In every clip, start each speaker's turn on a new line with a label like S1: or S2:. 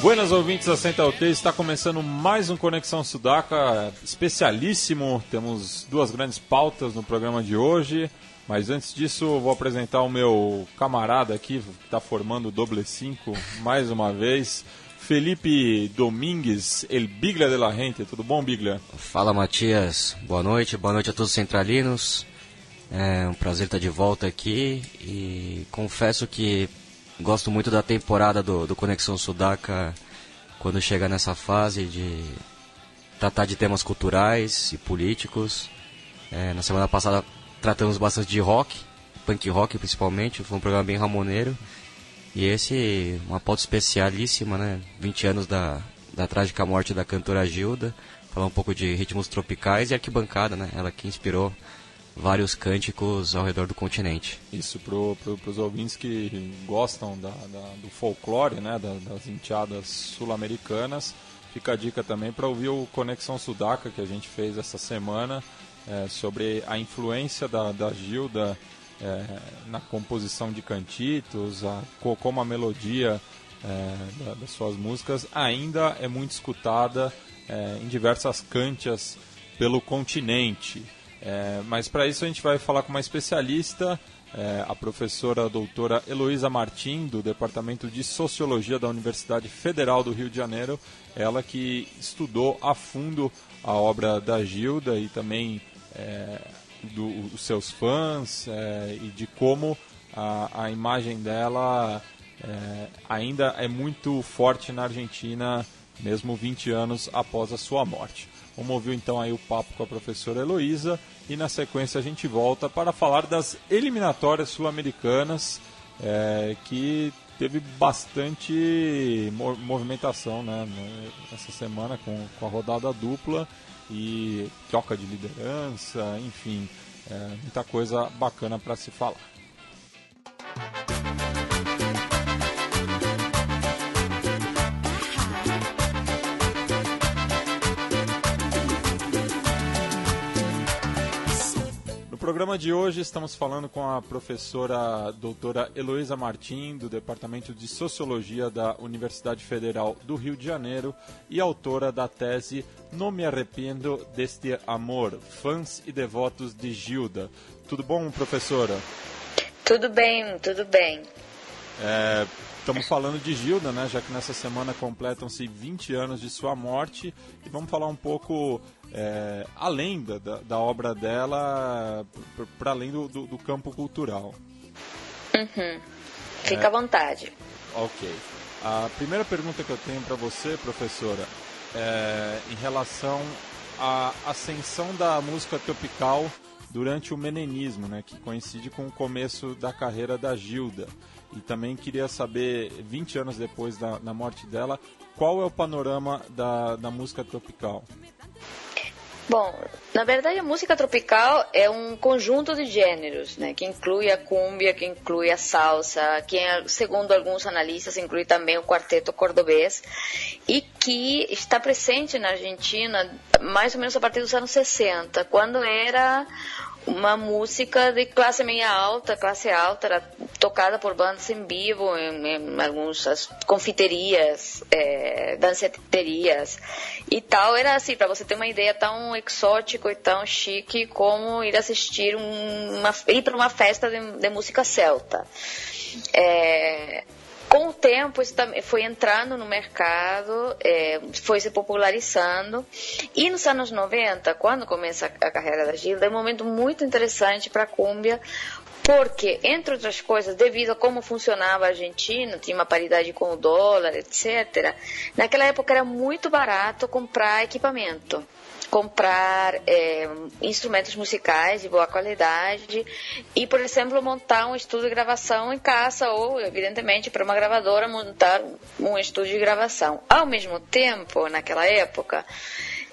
S1: Buenas ouvintes da Central 3, está começando mais um Conexão Sudaca especialíssimo. Temos duas grandes pautas no programa de hoje, mas antes disso vou apresentar o meu camarada aqui, que está formando o Doble 5 mais uma vez. Felipe Domingues, El Biglia de la Gente. Tudo bom, Biglia?
S2: Fala, Matias. Boa noite. Boa noite a todos os centralinos. É um prazer estar de volta aqui e confesso que Gosto muito da temporada do, do Conexão Sudaca quando chega nessa fase de tratar de temas culturais e políticos. É, na semana passada tratamos bastante de rock, punk rock principalmente, foi um programa bem ramoneiro. E esse, uma pauta especialíssima, né? 20 anos da, da trágica morte da cantora Gilda. Falar um pouco de ritmos tropicais e arquibancada, né? Ela que inspirou vários cânticos ao redor do continente.
S1: Isso, para pro, os ouvintes que gostam da, da, do folclore, né, da, das enteadas sul-americanas, fica a dica também para ouvir o Conexão Sudaca que a gente fez essa semana é, sobre a influência da, da Gilda é, na composição de cantitos, a, como a melodia é, da, das suas músicas ainda é muito escutada é, em diversas cantias pelo continente. É, mas para isso a gente vai falar com uma especialista, é, a professora a doutora Heloísa Martim, do Departamento de Sociologia da Universidade Federal do Rio de Janeiro. Ela que estudou a fundo a obra da Gilda e também é, dos seus fãs é, e de como a, a imagem dela é, ainda é muito forte na Argentina, mesmo 20 anos após a sua morte. Vamos ouvir então aí o papo com a professora Heloísa e na sequência a gente volta para falar das eliminatórias sul-americanas é, que teve bastante movimentação né, essa semana com, com a rodada dupla e troca de liderança, enfim, é, muita coisa bacana para se falar. Programa de hoje estamos falando com a professora doutora Heloísa Martim, do Departamento de Sociologia da Universidade Federal do Rio de Janeiro e autora da tese Não me arrependo deste amor, fãs e devotos de Gilda. Tudo bom, professora?
S3: Tudo bem, tudo bem.
S1: É, estamos falando de Gilda, né? Já que nessa semana completam-se 20 anos de sua morte e vamos falar um pouco é, além da, da, obra dela, para além do, do, do, campo cultural.
S3: Uhum. Fica é, à vontade.
S1: Ok. A primeira pergunta que eu tenho para você, professora, é em relação à ascensão da música tropical durante o menenismo, né, que coincide com o começo da carreira da Gilda. E também queria saber, 20 anos depois da, da morte dela, qual é o panorama da, da música tropical?
S3: Bom, na verdade a música tropical é um conjunto de gêneros, né, que inclui a cumbia, que inclui a salsa, que segundo alguns analistas inclui também o quarteto cordobês e que está presente na Argentina mais ou menos a partir dos anos 60, quando era uma música de classe meia alta, classe alta, era tocada por bandas em vivo em, em algumas confiterias, é, danceterias e tal. Era assim, para você ter uma ideia tão exótico e tão chique como ir assistir uma, ir para uma festa de, de música celta. É, com o tempo, isso foi entrando no mercado, é, foi se popularizando. E nos anos 90, quando começa a carreira da Gilda, é um momento muito interessante para a cúmbia, porque, entre outras coisas, devido a como funcionava a Argentina, tinha uma paridade com o dólar, etc., naquela época era muito barato comprar equipamento comprar é, instrumentos musicais de boa qualidade e, por exemplo, montar um estúdio de gravação em casa ou, evidentemente, para uma gravadora montar um estúdio de gravação. Ao mesmo tempo, naquela época,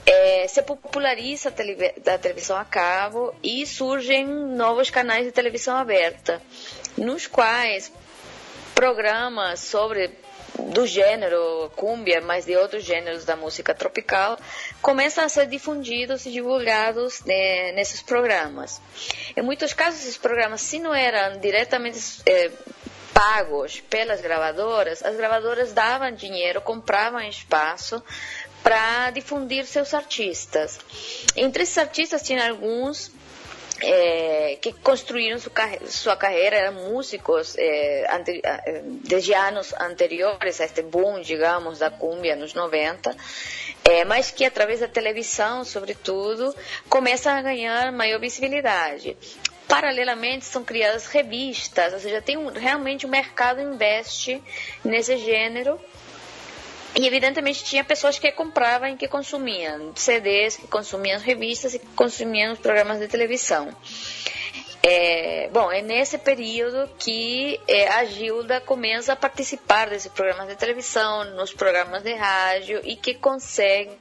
S3: é, se populariza a, televisão a cabo e surgem novos canais de televisão aberta, nos quais programas sobre do gênero cumbia, mas de outros gêneros da música tropical, começam a ser difundidos e divulgados né, nesses programas. Em muitos casos, esses programas, se não eram diretamente é, pagos pelas gravadoras, as gravadoras davam dinheiro, compravam espaço para difundir seus artistas. Entre esses artistas tinha alguns é, que construíram sua, sua carreira, eram músicos é, ante, é, desde anos anteriores a este boom, digamos, da cumbia nos 90, é, mas que através da televisão, sobretudo, começam a ganhar maior visibilidade. Paralelamente, são criadas revistas, ou seja, tem um, realmente o um mercado investe nesse gênero e evidentemente tinha pessoas que compravam e que consumiam CDs, que consumiam revistas e que consumiam os programas de televisão. É, bom, é nesse período que é, a Gilda começa a participar desses programas de televisão, nos programas de rádio e que consegue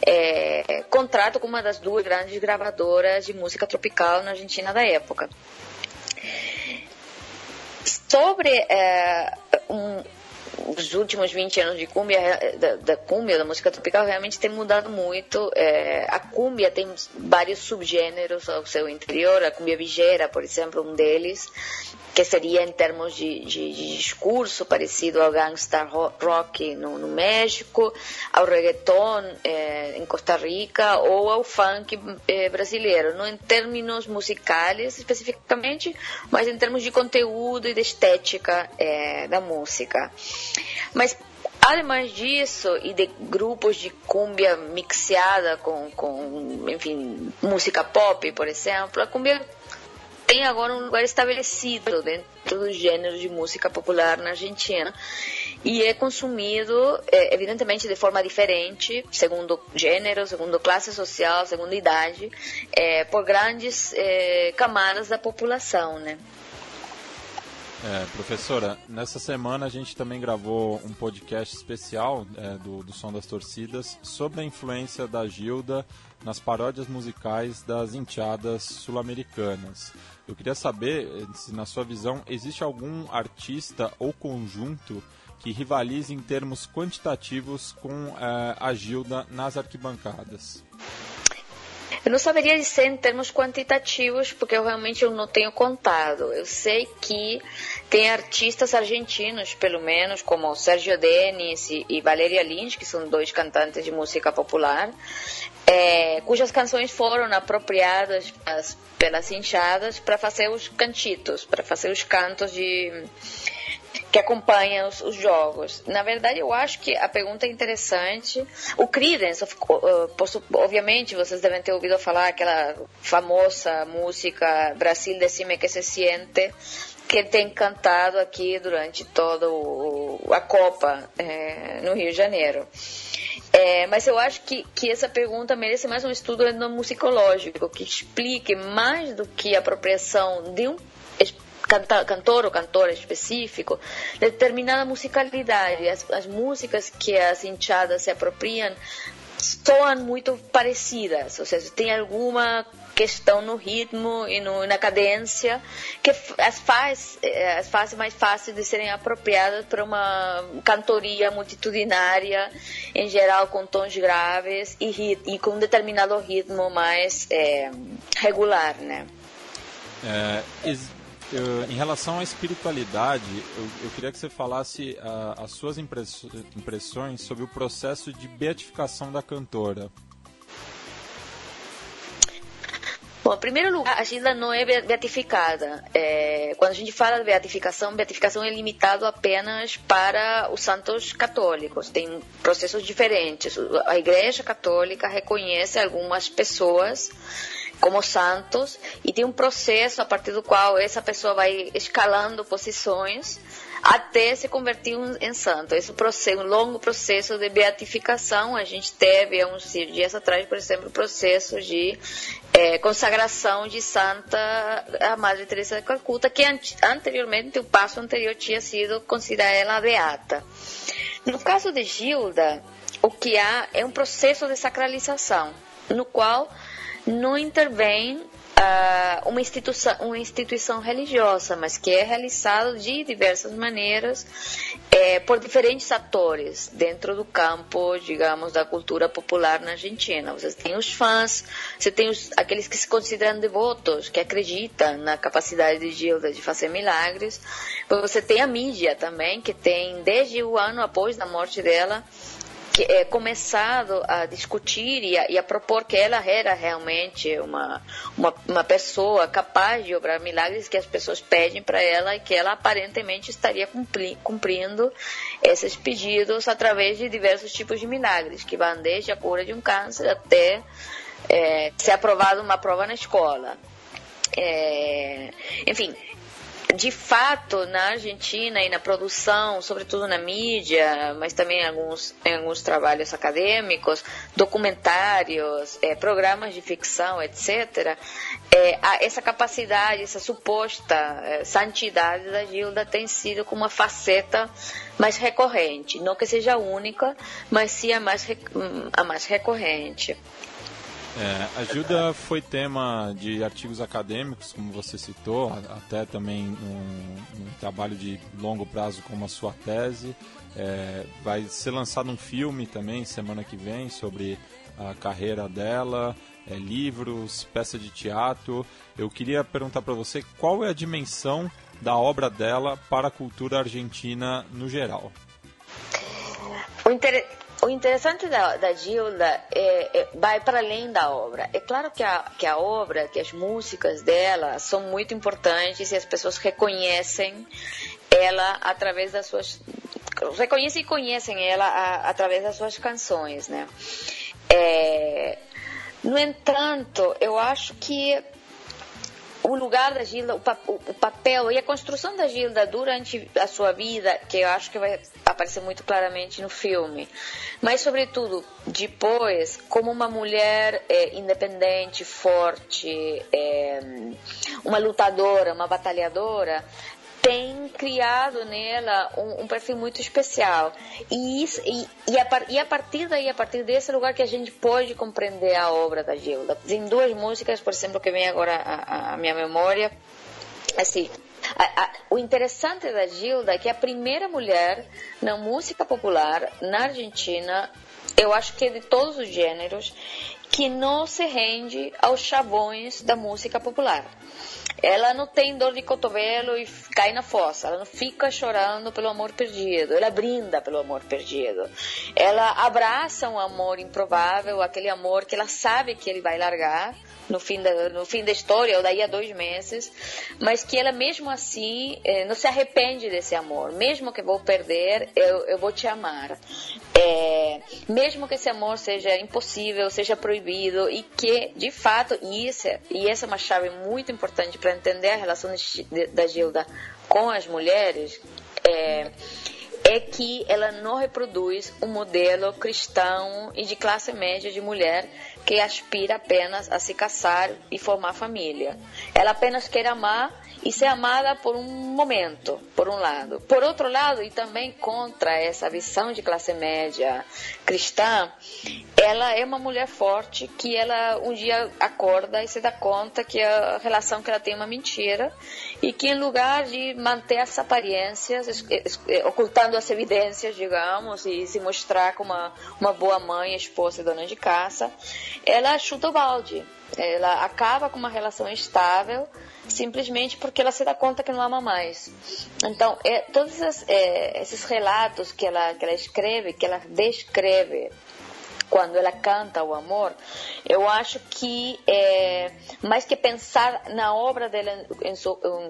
S3: é, contrato com uma das duas grandes gravadoras de música tropical na Argentina da época. Sobre é, um, os últimos 20 anos de cumbia, eh, da, da cumbia, da música tropical, realmente tem mudado muito. É, a cumbia tem vários subgêneros ao seu interior, a cumbia vigeira, por exemplo, um deles, que seria em termos de, de, de discurso parecido ao gangsta rock no, no México, ao reggaeton é, em Costa Rica ou ao funk é, brasileiro, não em termos musicais especificamente, mas em termos de conteúdo e de estética é, da música. Mas Além disso, e de grupos de cumbia mixada com, com, enfim, música pop, por exemplo, a cumbia tem agora um lugar estabelecido dentro do gênero de música popular na Argentina e é consumido, é, evidentemente, de forma diferente, segundo gênero, segundo classe social, segundo idade, é, por grandes é, camadas da população, né?
S1: É, professora, nessa semana a gente também gravou um podcast especial é, do, do Som das Torcidas sobre a influência da Gilda nas paródias musicais das enteadas sul-americanas. Eu queria saber eh, se, na sua visão, existe algum artista ou conjunto que rivalize em termos quantitativos com é, a Gilda nas arquibancadas.
S3: Eu não saberia dizer em termos quantitativos, porque eu realmente eu não tenho contado. Eu sei que tem artistas argentinos, pelo menos, como Sérgio Denis e, e Valeria Lins, que são dois cantantes de música popular, é, cujas canções foram apropriadas pelas, pelas hinchadas para fazer os cantitos, para fazer os cantos de que acompanham os, os, jogos. Na verdade, eu acho que a pergunta é interessante. O Creedence, obviamente, vocês devem ter ouvido falar aquela famosa música Brasil decime que se siente, que tem cantado aqui durante toda a Copa é, no Rio de Janeiro. É, mas eu acho que, que essa pergunta merece mais um estudo etnomusicológico que explique mais do que a apropriação de um canta, cantor ou cantora específico, determinada musicalidade. As, as músicas que as hinchadas se apropriam soam muito parecidas, ou seja, tem alguma questão no ritmo e no, na cadência que as faz, eh, as faz mais fáceis de serem apropriadas para uma cantoria multitudinária, em geral com tons graves e, e com um determinado ritmo mais é, regular, né?
S1: É, eu, em relação à espiritualidade, eu, eu queria que você falasse uh, as suas impressões sobre o processo de beatificação da cantora.
S3: Bom, em primeiro lugar, a Gilda não é beatificada. É, quando a gente fala de beatificação, beatificação é limitado apenas para os santos católicos. Tem processos diferentes. A Igreja Católica reconhece algumas pessoas como santos e tem um processo a partir do qual essa pessoa vai escalando posições até se convertir em santo. Esse processo, um longo processo de beatificação. A gente teve há uns dias atrás, por exemplo, o processo de é, consagração de Santa a Madre Teresa de Calcuta, que anteriormente, o passo anterior tinha sido considerar ela beata. No caso de Gilda, o que há é um processo de sacralização, no qual não intervém uh, uma, instituição, uma instituição religiosa, mas que é realizado de diversas maneiras é, por diferentes atores dentro do campo, digamos, da cultura popular na Argentina. Você tem os fãs, você tem os, aqueles que se consideram devotos, que acreditam na capacidade de Gilda de fazer milagres. Você tem a mídia também, que tem, desde o ano após a morte dela, que, é, começado a discutir e a, e a, propor que ela era realmente uma, uma, uma pessoa capaz de obrar milagres que as pessoas pedem para ela e que ela aparentemente estaria cumpri, cumprindo esses pedidos através de diversos tipos de milagres, que vão desde a cura de um câncer até é, ser aprovada uma prova na escola. É, enfim, de fato, na Argentina e na produção, sobretudo na mídia, mas também em alguns, em alguns trabalhos acadêmicos, documentários, é, programas de ficção, etc., é, essa capacidade, essa suposta é, santidade da Gilda tem sido como uma faceta mais recorrente. Não que seja única, mas sim a mais, a mais recorrente.
S1: É, a Gilda foi tema de artigos acadêmicos, como você citou, até também um, um trabalho de longo prazo como a sua tese. É, vai ser lançado um filme também semana que vem sobre a carreira dela, é, livros, peça de teatro. Eu queria perguntar para você qual é a dimensão da obra dela para a cultura argentina no geral.
S3: O, inter o interessante da, da Gilda é, é, vai para além da obra. É claro que a, que a obra, que as músicas dela são muito importantes e as pessoas reconhecem ela através das suas reconhecem e conhecem ela a, através das suas canções, né? É, no entanto, eu acho que o lugar da Gilda, o, o, papel e a construção da Gilda durante a sua vida, que eu acho que vai aparecer muito claramente no filme, mas sobretudo depois como uma mulher é, independente, forte, é, uma lutadora, uma batalhadora, tem criado nela um, um, perfil muito especial. E, isso, e, e, a, e, a, partir daí, a partir desse lugar que a gente pode compreender a obra da Gilda. Tem duas músicas, por exemplo, que vem agora à, minha memória. Assim, a, a, o interessante da Gilda é que é a primeira mulher na música popular na Argentina, eu acho que de todos os gêneros, que não se rende aos chavões da música popular ela não tem dor de cotovelo e cai na fossa, ela não fica chorando pelo amor perdido, ela brinda pelo amor perdido. Ela abraça um amor improvável, aquele amor que ela sabe que ele vai largar, no fim da, no fim da história, ou daí a dois meses, mas que ela mesmo assim eh, não se arrepende desse amor. Mesmo que vou perder, eu, eu vou te amar. É, mesmo que esse amor seja impossível, seja proibido, e que, de fato, e, isso, e essa é uma chave muito importante para entender a relação de, da Gilda com as mulheres, é, é que ela não reproduz um modelo cristão e de classe média de mulher que aspira apenas a se casar e formar família. Ela apenas quer amar e ser amada por um momento, por um lado. Por outro lado, e também contra essa visão de classe média cristã, ela é uma mulher forte que ela um dia acorda e se dá conta que a relação que ela tem é uma mentira e que em lugar de manter as aparências, ocultando as evidências, digamos, e se mostrar como uma, uma boa mãe, esposa e dona de casa, ela chuta o balde. Ela acaba com uma relação estável simplesmente porque ela se dá conta que não ama mais. Então, é, todos esses, é, esses relatos que ela, que ela escreve, que ela descreve quando ela canta o amor, eu acho que é, mais que pensar na obra dela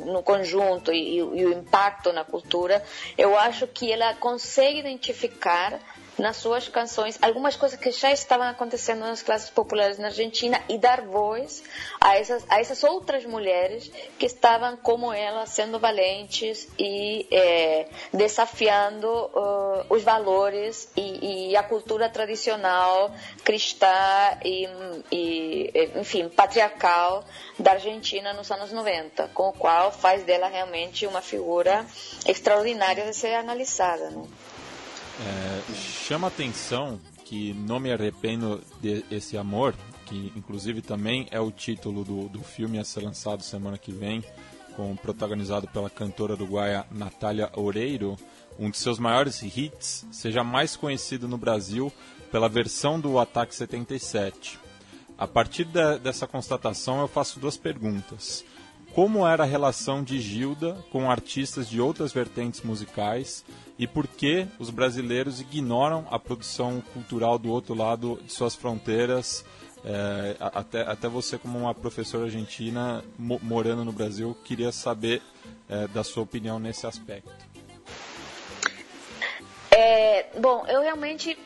S3: no conjunto e, e, o impacto na cultura, eu acho que ela consegue identificar nas suas canções algumas coisas que já estavam acontecendo nas classes populares na Argentina e dar voz a essas, a essas outras mulheres que estavam como ela sendo valentes e é, desafiando uh, os valores e, e, a cultura tradicional cristã e, e, enfim patriarcal da Argentina nos anos 90 com o qual faz dela realmente uma figura extraordinária de ser analisada né?
S1: É, chama atenção que Não Me Arrependo de Esse Amor, que inclusive também é o título do, do filme a ser lançado semana que vem, com protagonizado pela cantora uruguaia Natália Oreiro, um de seus maiores hits, seja mais conhecido no Brasil pela versão do Ataque 77. A partir de, dessa constatação, eu faço duas perguntas. Como era a relação de Gilda com artistas de outras vertentes musicais e por que os brasileiros ignoram a produção cultural do outro lado de suas fronteiras? É, até, até você, como uma professora argentina mo morando no Brasil, queria saber é, da sua opinião nesse aspecto.
S3: É, bom, eu realmente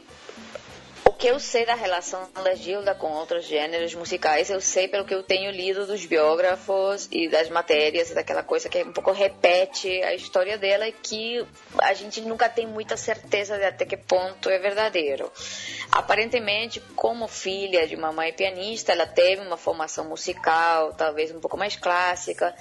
S3: que eu sei da relação da Gilda com outros gêneros musicais, eu sei pelo que eu tenho lido dos biógrafos e das matérias, daquela coisa que um pouco repete a história dela e que a gente nunca tem muita certeza de até que ponto é verdadeiro. Aparentemente, como filha de uma mãe pianista, ela teve uma formação musical, talvez um pouco mais clássica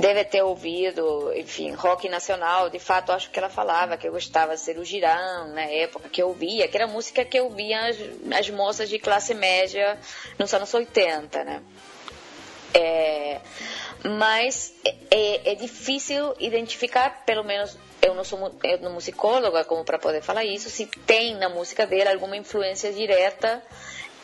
S3: deve ter ouvido, enfim, rock nacional. De fato, acho que ela falava que eu gostava de ser o Girão, na época que eu ouvia, que era música que eu ouvia as, as moças de classe média nos anos 80, né? É, mas é, é, difícil identificar, pelo menos eu não sou musicóloga como para poder falar isso, se tem na música dela alguma influência direta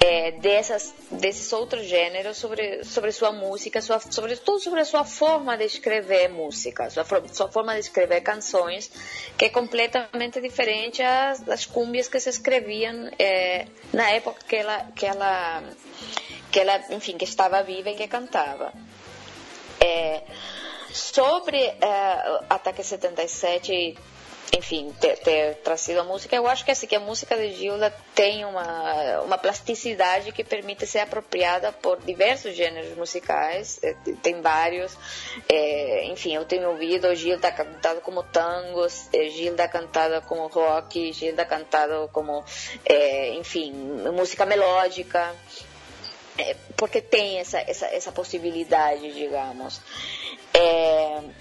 S3: é, dessas, desses outros gêneros sobre, sobre sua música, sua, sobretudo sobre a sua forma de escrever música, sua, sua forma de escrever canções, que é completamente diferente às, das cúmbias que se escreviam é, na época que ela, que ela, que ela, enfim, que estava viva e que cantava. É, sobre é, Ataque 77 enfim, ter, ter, trazido a música. Eu acho que assim que a música de Gilda tem uma, uma plasticidade que permite ser apropriada por diversos gêneros musicais, eh, tem vários. É, enfim, eu tenho ouvido Gilda cantado como tangos, eh, Gilda cantada como rock, Gilda cantado como, é, enfim, música melódica. É, porque tem essa, essa, essa possibilidade, digamos.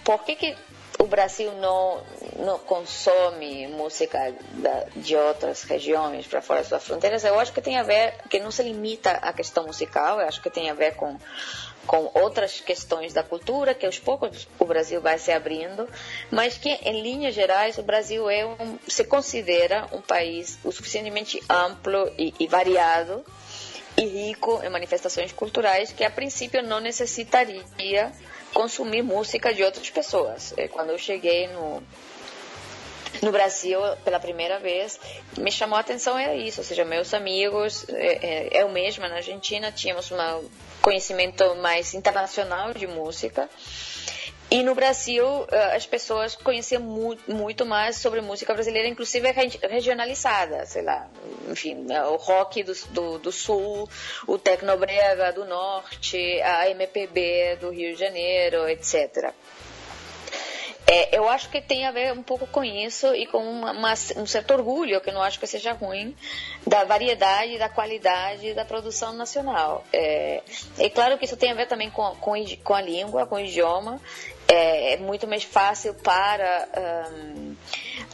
S3: Por que, que o Brasil não, não consome música da, de outras regiões para fora das suas fronteiras, eu acho que tem a ver, que não se limita à questão musical, eu acho que tem a ver com, com outras questões da cultura, que aos poucos o Brasil vai se abrindo, mas que, em linhas gerais, o Brasil é um, se considera um país o suficientemente amplo e, e variado e rico em manifestações culturais que, a princípio, não necessitaria consumir música de outras pessoas. É, quando eu cheguei no, no Brasil pela primeira vez, me chamou a atenção era isso, ou seja, meus amigos, é, é, eu mesma na Argentina tínhamos um conhecimento mais internacional de música e no Brasil, as pessoas conheciam muito mais sobre música brasileira, inclusive regionalizada, sei lá, enfim, né, o rock do, do, do sul, o tecnobrega do norte, a MPB do Rio de Janeiro, etc. É, eu acho que tem a ver um pouco com isso e com uma, uma, um certo orgulho, que eu não acho que seja ruim, da variedade, da qualidade da produção nacional. É, é claro que isso tem a ver também com, com, com a língua, com o idioma, é, é muito mais fácil para um,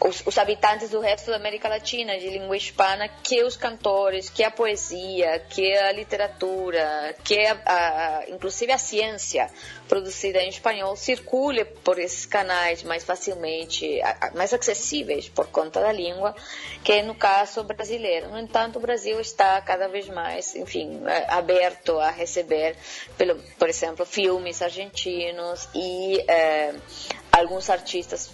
S3: os, os, habitantes do resto da América Latina de língua hispana que os cantores, que a poesia, que a literatura, que a, a, inclusive a ciência produzida em espanhol circule por esses canais mais facilmente, mais acessíveis por conta da língua, que no caso brasileiro. No entanto, o Brasil está cada vez mais, enfim, é, aberto a receber, pelo, por exemplo, filmes argentinos e é, alguns artistas,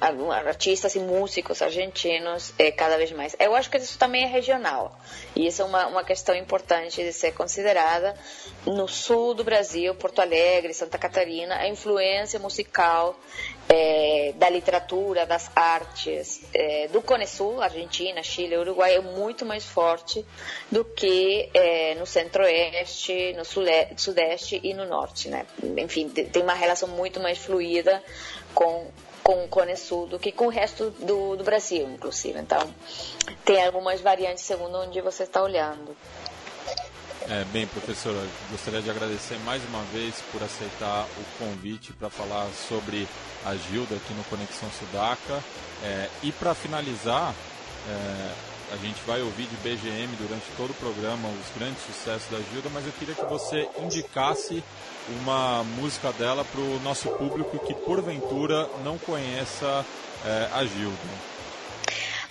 S3: alguns artistas e músicos argentinos é, cada vez mais. Eu acho que isso também é regional e isso é uma, uma questão importante de ser considerada. No sul do Brasil, Porto Alegre, Santa Catarina, a influência musical é, da literatura, das artes, é, do Cone Sul, Argentina, Chile, Uruguai, é muito mais forte do que é, no centro-oeste, no sudeste e no norte. Né? Enfim, tem uma relação muito mais fluida com, com o Cone Sul do que com o resto do, do Brasil, inclusive. Então, tem algumas variantes segundo onde você está olhando.
S1: É, bem, professora, gostaria de agradecer mais uma vez por aceitar o convite para falar sobre a Gilda aqui no Conexão Sudaca. É, e para finalizar, é, a gente vai ouvir de BGM durante todo o programa os grandes sucessos da Gilda, mas eu queria que você indicasse uma música dela para o nosso público que porventura não conheça é, a Gilda.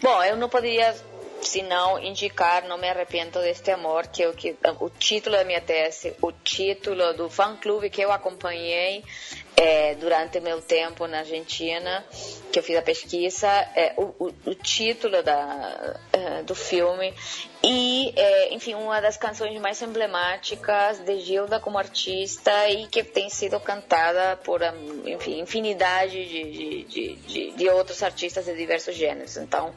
S4: Bom, eu não poderia se não indicar Não Me Arrependo Deste Amor, que o, que, o título da minha tese, o título do fã-clube que eu acompanhei é, durante meu tempo na Argentina, que eu fiz a pesquisa, é, o, o, o, título da, é, do filme e, é, enfim, uma das canções mais emblemáticas de Gilda como artista e que tem sido cantada por, enfim, infinidade de, de, de, de outros artistas de diversos gêneros. Então,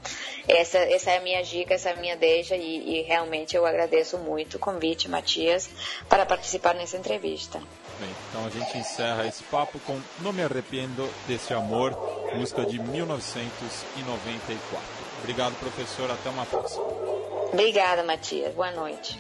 S4: essa, essa é a minha dica, essa é a minha deixa e, e realmente eu agradeço muito o convite, Matias, para participar nessa entrevista.
S1: Então a gente encerra esse papo com Não Me Arrependo Desse Amor, música de 1994. Obrigado, professor. Até uma próxima.
S4: Obrigada, Matias. Boa noite.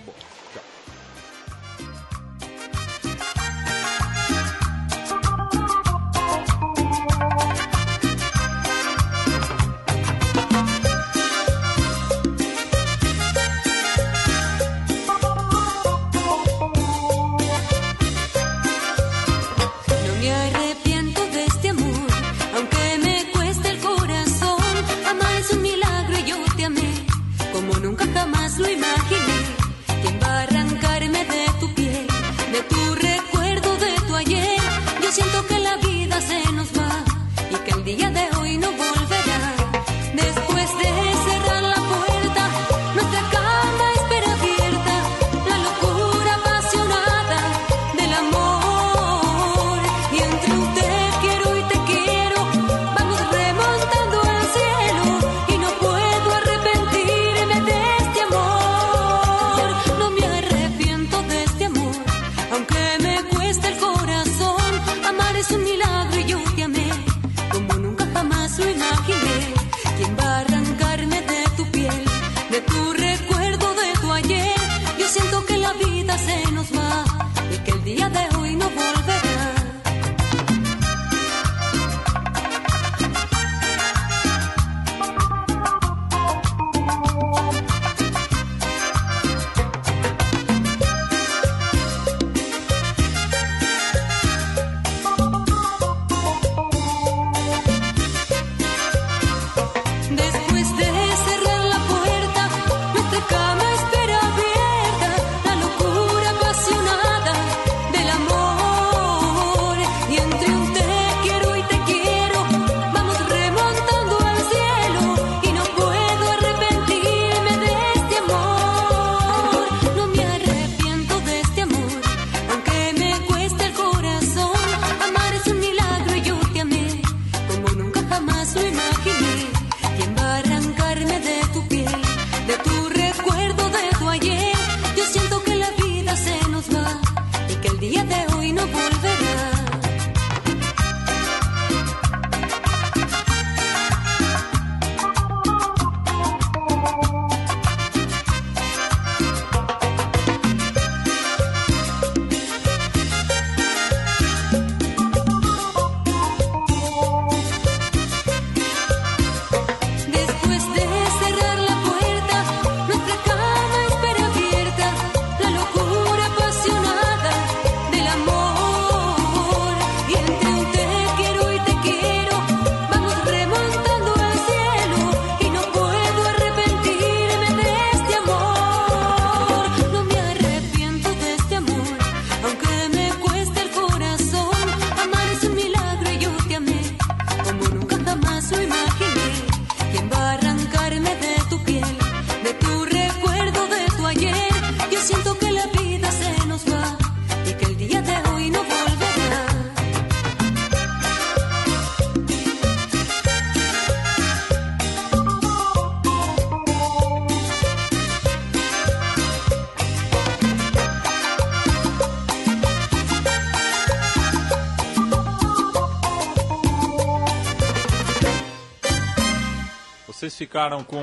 S1: Ficaram com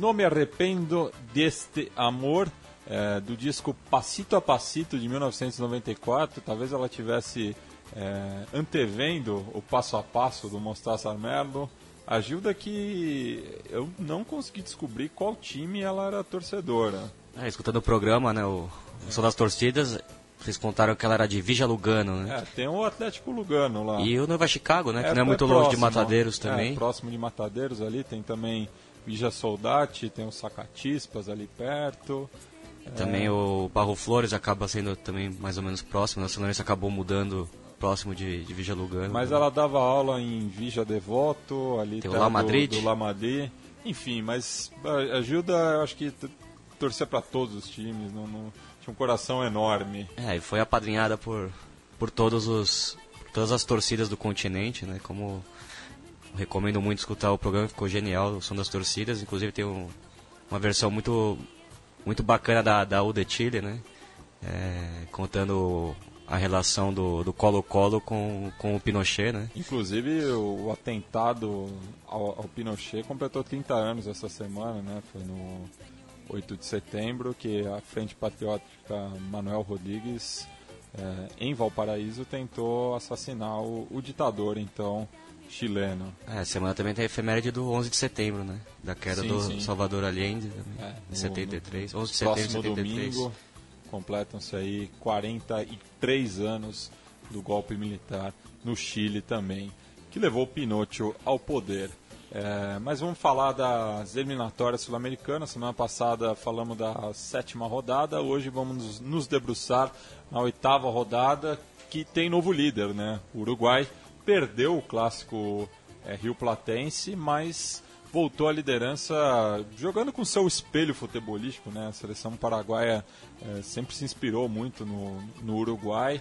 S1: Não Me Arrependo Deste Amor, é, do disco Passito a Passito de 1994. Talvez ela tivesse é, antevendo o passo a passo do Mostaça Merlo. A Gilda que eu não consegui descobrir qual time ela era torcedora.
S2: É, escutando o programa, né, o, o Som das Torcidas, vocês contaram que ela era de Vija Lugano, né?
S1: É, tem o Atlético Lugano lá.
S2: E o Nova Chicago, né, que
S1: É,
S2: não é muito
S1: próximo,
S2: longe de Matadeiros
S1: é,
S2: também.
S1: próximo de Matadeiros ali, tem também Vija Soldati, tem o Sacatispas ali perto.
S2: Também o Barro Flores acaba sendo também mais ou menos próximo, né? o São Lourenço acabou mudando próximo de, de Vija Lugano.
S1: Mas ela dava aula em Vija Devoto, ali
S2: Tem o La
S1: do-
S2: Madrid.
S1: Do, La Madrid. Enfim, mas a a Gilda, eu acho que t- torcia para todos os times, não, não- um coração enorme.
S2: É, e foi apadrinhada por, por todos os, por todas as torcidas do continente, né? Como recomendo muito escutar o programa, ficou genial, o som das torcidas. Inclusive tem um- uma versão muito, muito bacana da, da U de Chile, né? É, contando a relação do do Colo-Colo com, com o Pinochet, né?
S1: Inclusive, o, o atentado ao, ao Pinochet completou 30 anos essa semana, né? Foi no 8 de setembro que a Frente Patriótica Manuel Rodrigues, eh, em Valparaíso, tentou assassinar o, o ditador, então, chileno.
S2: É, semana também tem a efeméride do 11 de setembro, né? Da queda
S1: Sim,
S2: do
S1: sim.
S2: Salvador Allende, também,
S1: É,
S2: em
S1: no-
S2: 73. 11 de
S1: Próximo
S2: setembro de 73.
S1: domingo, completam-se aí 43 anos do golpe militar no Chile também, que levou Pinochet ao poder. É, mas vamos falar das eliminatórias sul-americanas. Semana passada falamos da sétima rodada, hoje vamos nos- debruçar na oitava rodada, que tem novo líder, né? O Uruguai perdeu o clássico é, Rio Platense, mas voltou à liderança jogando com seu espelho futebolístico, né? A seleção paraguaia eh, sempre se inspirou muito no, no Uruguai,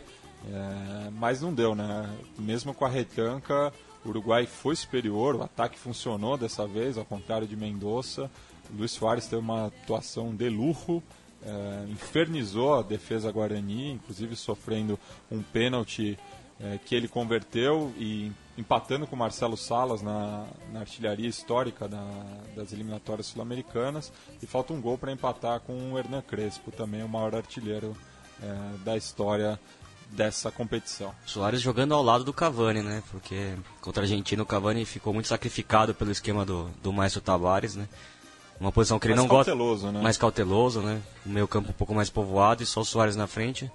S1: eh, mas não deu, né? Mesmo com a retranca, o Uruguai foi superior, o ataque funcionou dessa vez, ao contrário de Mendoza. Luiz Soares teve uma atuação de luxo, eh, infernizou a defesa guarani, inclusive sofrendo um pênalti eh, que ele converteu e empatando com Marcelo Salas na, na artilharia histórica da- das eliminatórias sul-americanas. E falta um gol para empatar com o Hernan Crespo, também o maior artilheiro eh, da história dessa competição.
S2: Soares jogando ao lado do Cavani, né? Porque contra a Argentina o Cavani ficou muito sacrificado pelo esquema do, do Maestro Tavares, né? Uma posição que ele
S1: Mais
S2: não gosta.
S1: né?
S2: Mais cauteloso, né? O meio campo um pouco mais povoado e só o Soares na frente.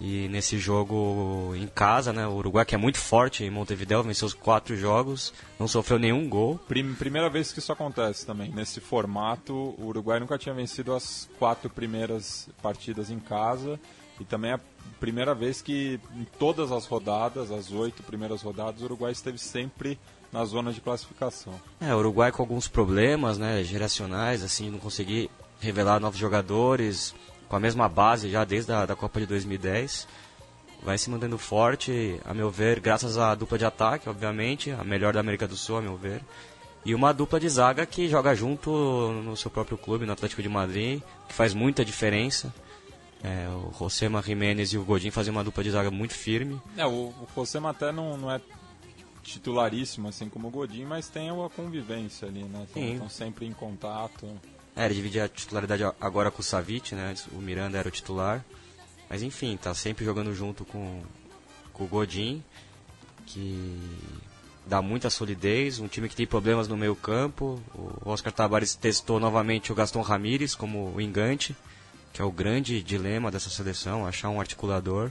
S2: E nesse jogo em casa, né? O Uruguai que é muito forte em Montevideo, venceu os quatro jogos, não sofreu nenhum gol.
S1: Prim- primeira vez que isso acontece também. Nesse formato, o Uruguai nunca tinha vencido as quatro primeiras partidas em casa. E também é a primeira vez que em todas as rodadas, as oito primeiras rodadas, o Uruguai esteve sempre na zona de classificação.
S2: É, o Uruguai com alguns problemas, né, geracionais, assim, não conseguir revelar novos jogadores com a mesma base já desde a da Copa de 2010. Vai se mantendo forte, a meu ver, graças à dupla de ataque, obviamente, a melhor da América do Sul, a meu ver. E uma dupla de zaga que joga junto no seu próprio clube, no Atlético de Madrid, que faz muita diferença. É, o Josema Jiménez e o Godin fazem uma dupla de zaga muito firme.
S1: É, o, o José até não, não é titularíssimo, assim como o Godin, mas tem a convivência ali, né?
S2: Sim.
S1: Estão sempre em contato.
S2: É, ele dividia a titularidade agora com o Savic, né? O Miranda era o titular. Mas enfim, tá sempre jogando junto com, com o Godin, que dá muita solidez, um time que tem problemas no meio campo. O Oscar Tabares testou novamente o Gaston Ramírez como o engante, que é o grande dilema dessa seleção, achar um articulador.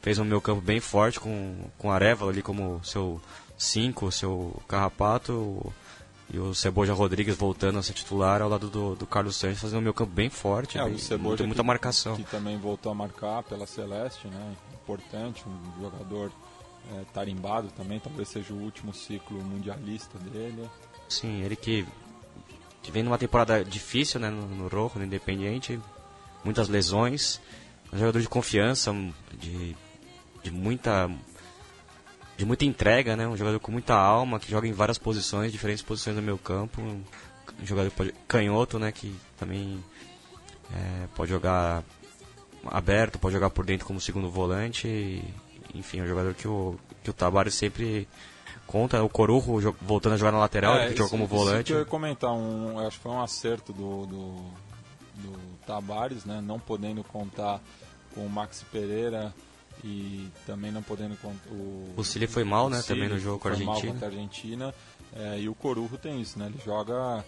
S2: Fez um meio campo bem forte com, com a Arevalo ali como seu 5, seu carrapato, e o Ceboja Rodrigues voltando a ser titular ao lado do, do Carlos Sanches, fazendo um meio campo bem forte,
S1: É,
S2: bem,
S1: o Ceboja
S2: muita, muita
S1: que-
S2: marcação.
S1: Que também voltou a marcar pela Celeste, né? Importante, um jogador é, tarimbado também, talvez seja o último ciclo mundialista dele.
S2: Sim, ele que, que vem numa temporada difícil né, no, no Rojo, no Independiente, muitas lesões, um jogador de confiança, de, de muita de muita entrega, né? Um jogador com muita alma, que joga em várias posições, diferentes posições no meio campo, um, jogador pode, canhoto, né? Que também é, pode jogar aberto, pode jogar por dentro como segundo volante, e, enfim, é um jogador que o que o Tabares sempre conta, o Corujo jo- voltando a jogar na lateral, ele que joga como
S1: É, isso
S2: volante.
S1: que eu ia comentar, um, acho que foi um acerto do, do Tabares, né? Não podendo contar com o Maxi Pereira e também não podendo contar o...
S2: O Cili foi mal, né, também no jogo com a
S1: foi mal
S2: Argentina.
S1: contra a Argentina. É, e o Corujo tem isso, né? Ele joga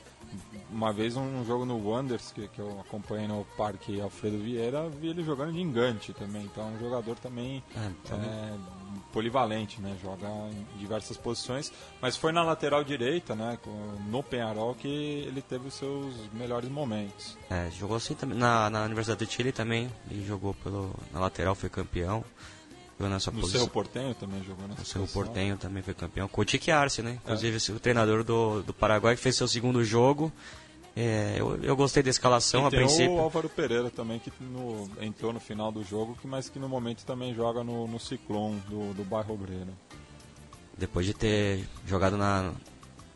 S1: uma vez um jogo no Wonders, que, que eu acompanhei no Parque Alfredo Vieira, vi ele jogando de engante também. Então é um jogador também é, é, polivalente, né? Joga em diversas posições. Mas foi na lateral direita, né? No Penharol que ele teve os seus melhores momentos.
S2: É, jogou assim também na, na Universidade de Chile também. Ele jogou pelo, na lateral, foi campeão.
S1: Jogou na sua no posição. Cerro Portenho também jogou
S2: nessa No Cerro Portenho também foi campeão. Com o Tique Arce, né? Inclusive é. o treinador do, do Paraguai que fez seu segundo jogo. É, eu, eu gostei da escalação e a
S1: tem
S2: princípio.
S1: o Álvaro Pereira também, que no, entrou no final do jogo, mas que no momento também joga no, no Ciclone do, do bairro Obreiro.
S2: Depois de ter jogado na,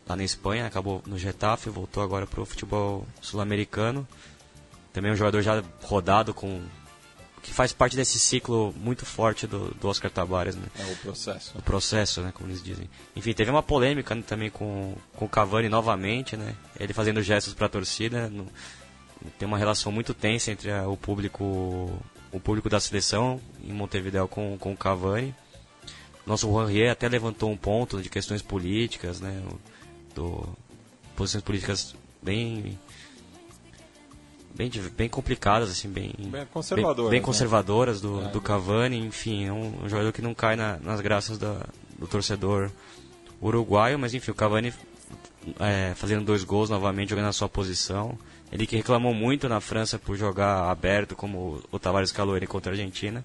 S2: lá na Espanha, acabou no Getafe, voltou agora para o futebol sul-americano. Também um jogador já rodado com que faz parte desse ciclo muito forte do, do Oscar Tabares, né?
S1: É o processo.
S2: O processo, né, como eles dizem. Enfim, teve uma polêmica né, também com, com o Cavani novamente, né? Ele fazendo gestos para a torcida. No, tem uma relação muito tensa entre a, o público o público da seleção em Montevideo com, com o Cavani. Nosso Juan até levantou um ponto de questões políticas, né? Do, posições políticas bem bem, bem complicadas, assim, bem,
S1: bem conservadoras,
S2: bem, bem né? conservadoras do, é, do Cavani, enfim, é um, um, jogador que não cai na, nas graças da, do torcedor uruguaio, mas enfim, o Cavani é, fazendo dois gols novamente, jogando na sua posição. Ele que reclamou muito na França por jogar aberto, como o Tavares Caloeri contra a Argentina.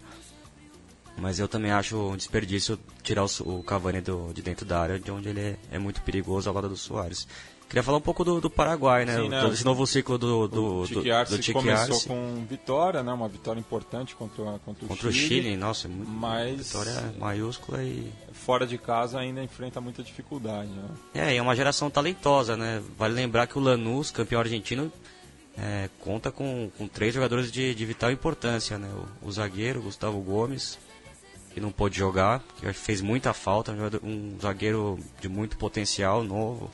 S2: Mas eu também acho um desperdício tirar o, o Cavani do, de dentro da área, de onde ele é, é muito perigoso ao lado do Soares. Queria falar um pouco do, do Paraguai, né? Sim, né? Esse novo ciclo do, do,
S1: o Tique Arce do, do começou com vitória, né? Uma vitória importante contra, contra o
S2: contra
S1: Chile.
S2: Contra o Chile, nossa, é muito
S1: mas
S2: vitória maiúscula e...
S1: Fora de casa ainda enfrenta muita dificuldade, né?
S2: É, e é uma geração talentosa, né? Vale lembrar que o Lanús, campeão argentino, é, conta com, com três jogadores de, de vital importância, né? O, o zagueiro, Gustavo Gomes, que não pôde jogar, que fez muita falta, um, um zagueiro de muito potencial, novo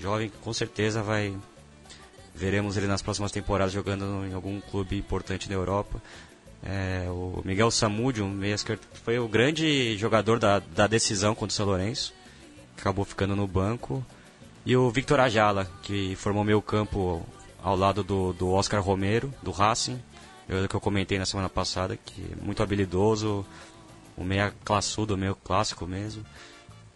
S2: jovem, com certeza vai. Veremos ele nas próximas temporadas jogando em algum clube importante na Europa. É, o Miguel Samudio, meia foi o grande jogador da, da decisão contra o São Lourenço, que acabou ficando no banco. E o Victor Ajala, que formou meio campo ao lado do, do Oscar Romero, do Racing, eu, que eu comentei na semana passada, que é muito habilidoso, o meia classudo, meio clássico mesmo.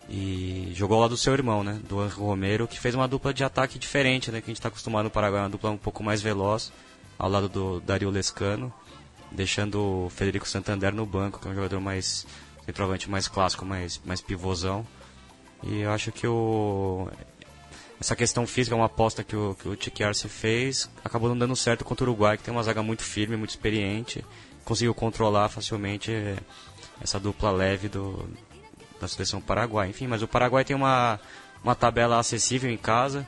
S2: E jogou lá do seu irmão, né? Do Angel Romero, que fez uma dupla de ataque diferente, né? Que a gente está acostumado no Paraguai, uma dupla um pouco mais veloz, ao lado do Dario Lescano, deixando o Federico Santander no banco, que é um jogador mais centroavante mais clássico, mais, mais pivôzão. E eu acho que o, essa questão física uma aposta que o, que o Tiki Arce fez, acabou não dando certo contra o Uruguai, que tem uma zaga muito firme, muito experiente, conseguiu controlar facilmente essa dupla leve do, da seleção paraguai. Enfim, mas o Paraguai tem uma, uma tabela acessível em casa.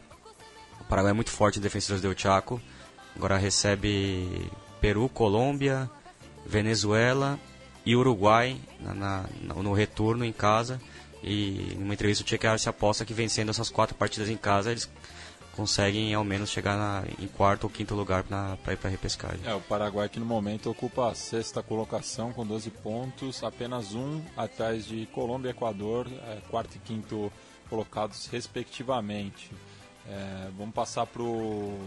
S2: O Paraguai é muito forte em defensores do Chaco. Agora recebe Peru, Colômbia, Venezuela e Uruguai na, na, no retorno em casa. E numa entrevista o Chequear se aposta que vencendo essas quatro partidas em casa eles conseguem ao menos chegar na, em quarto ou quinto lugar para ir para a repescagem.
S1: É, o Paraguai que no momento ocupa a sexta colocação com 12 pontos, apenas um atrás de Colômbia e Equador, é, quarto e quinto colocados respectivamente. É, vamos passar para o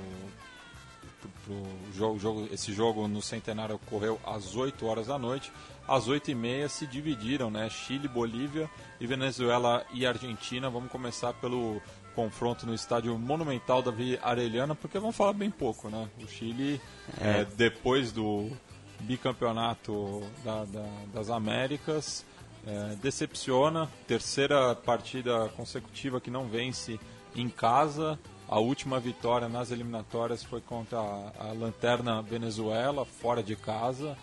S1: jogo, jogo, esse jogo no Centenário ocorreu às 8 horas da noite. Às 8 e meia se dividiram, né? Chile, Bolívia e Venezuela e Argentina. Vamos começar pelo confronto no estádio monumental da Vila Arellana, porque vamos falar bem pouco, né? O Chile, é. É, depois do bicampeonato da, da, das Américas, é, decepciona. Terceira partida consecutiva que não vence em casa. A última vitória nas eliminatórias foi contra a, a Lanterna Venezuela, fora de casa.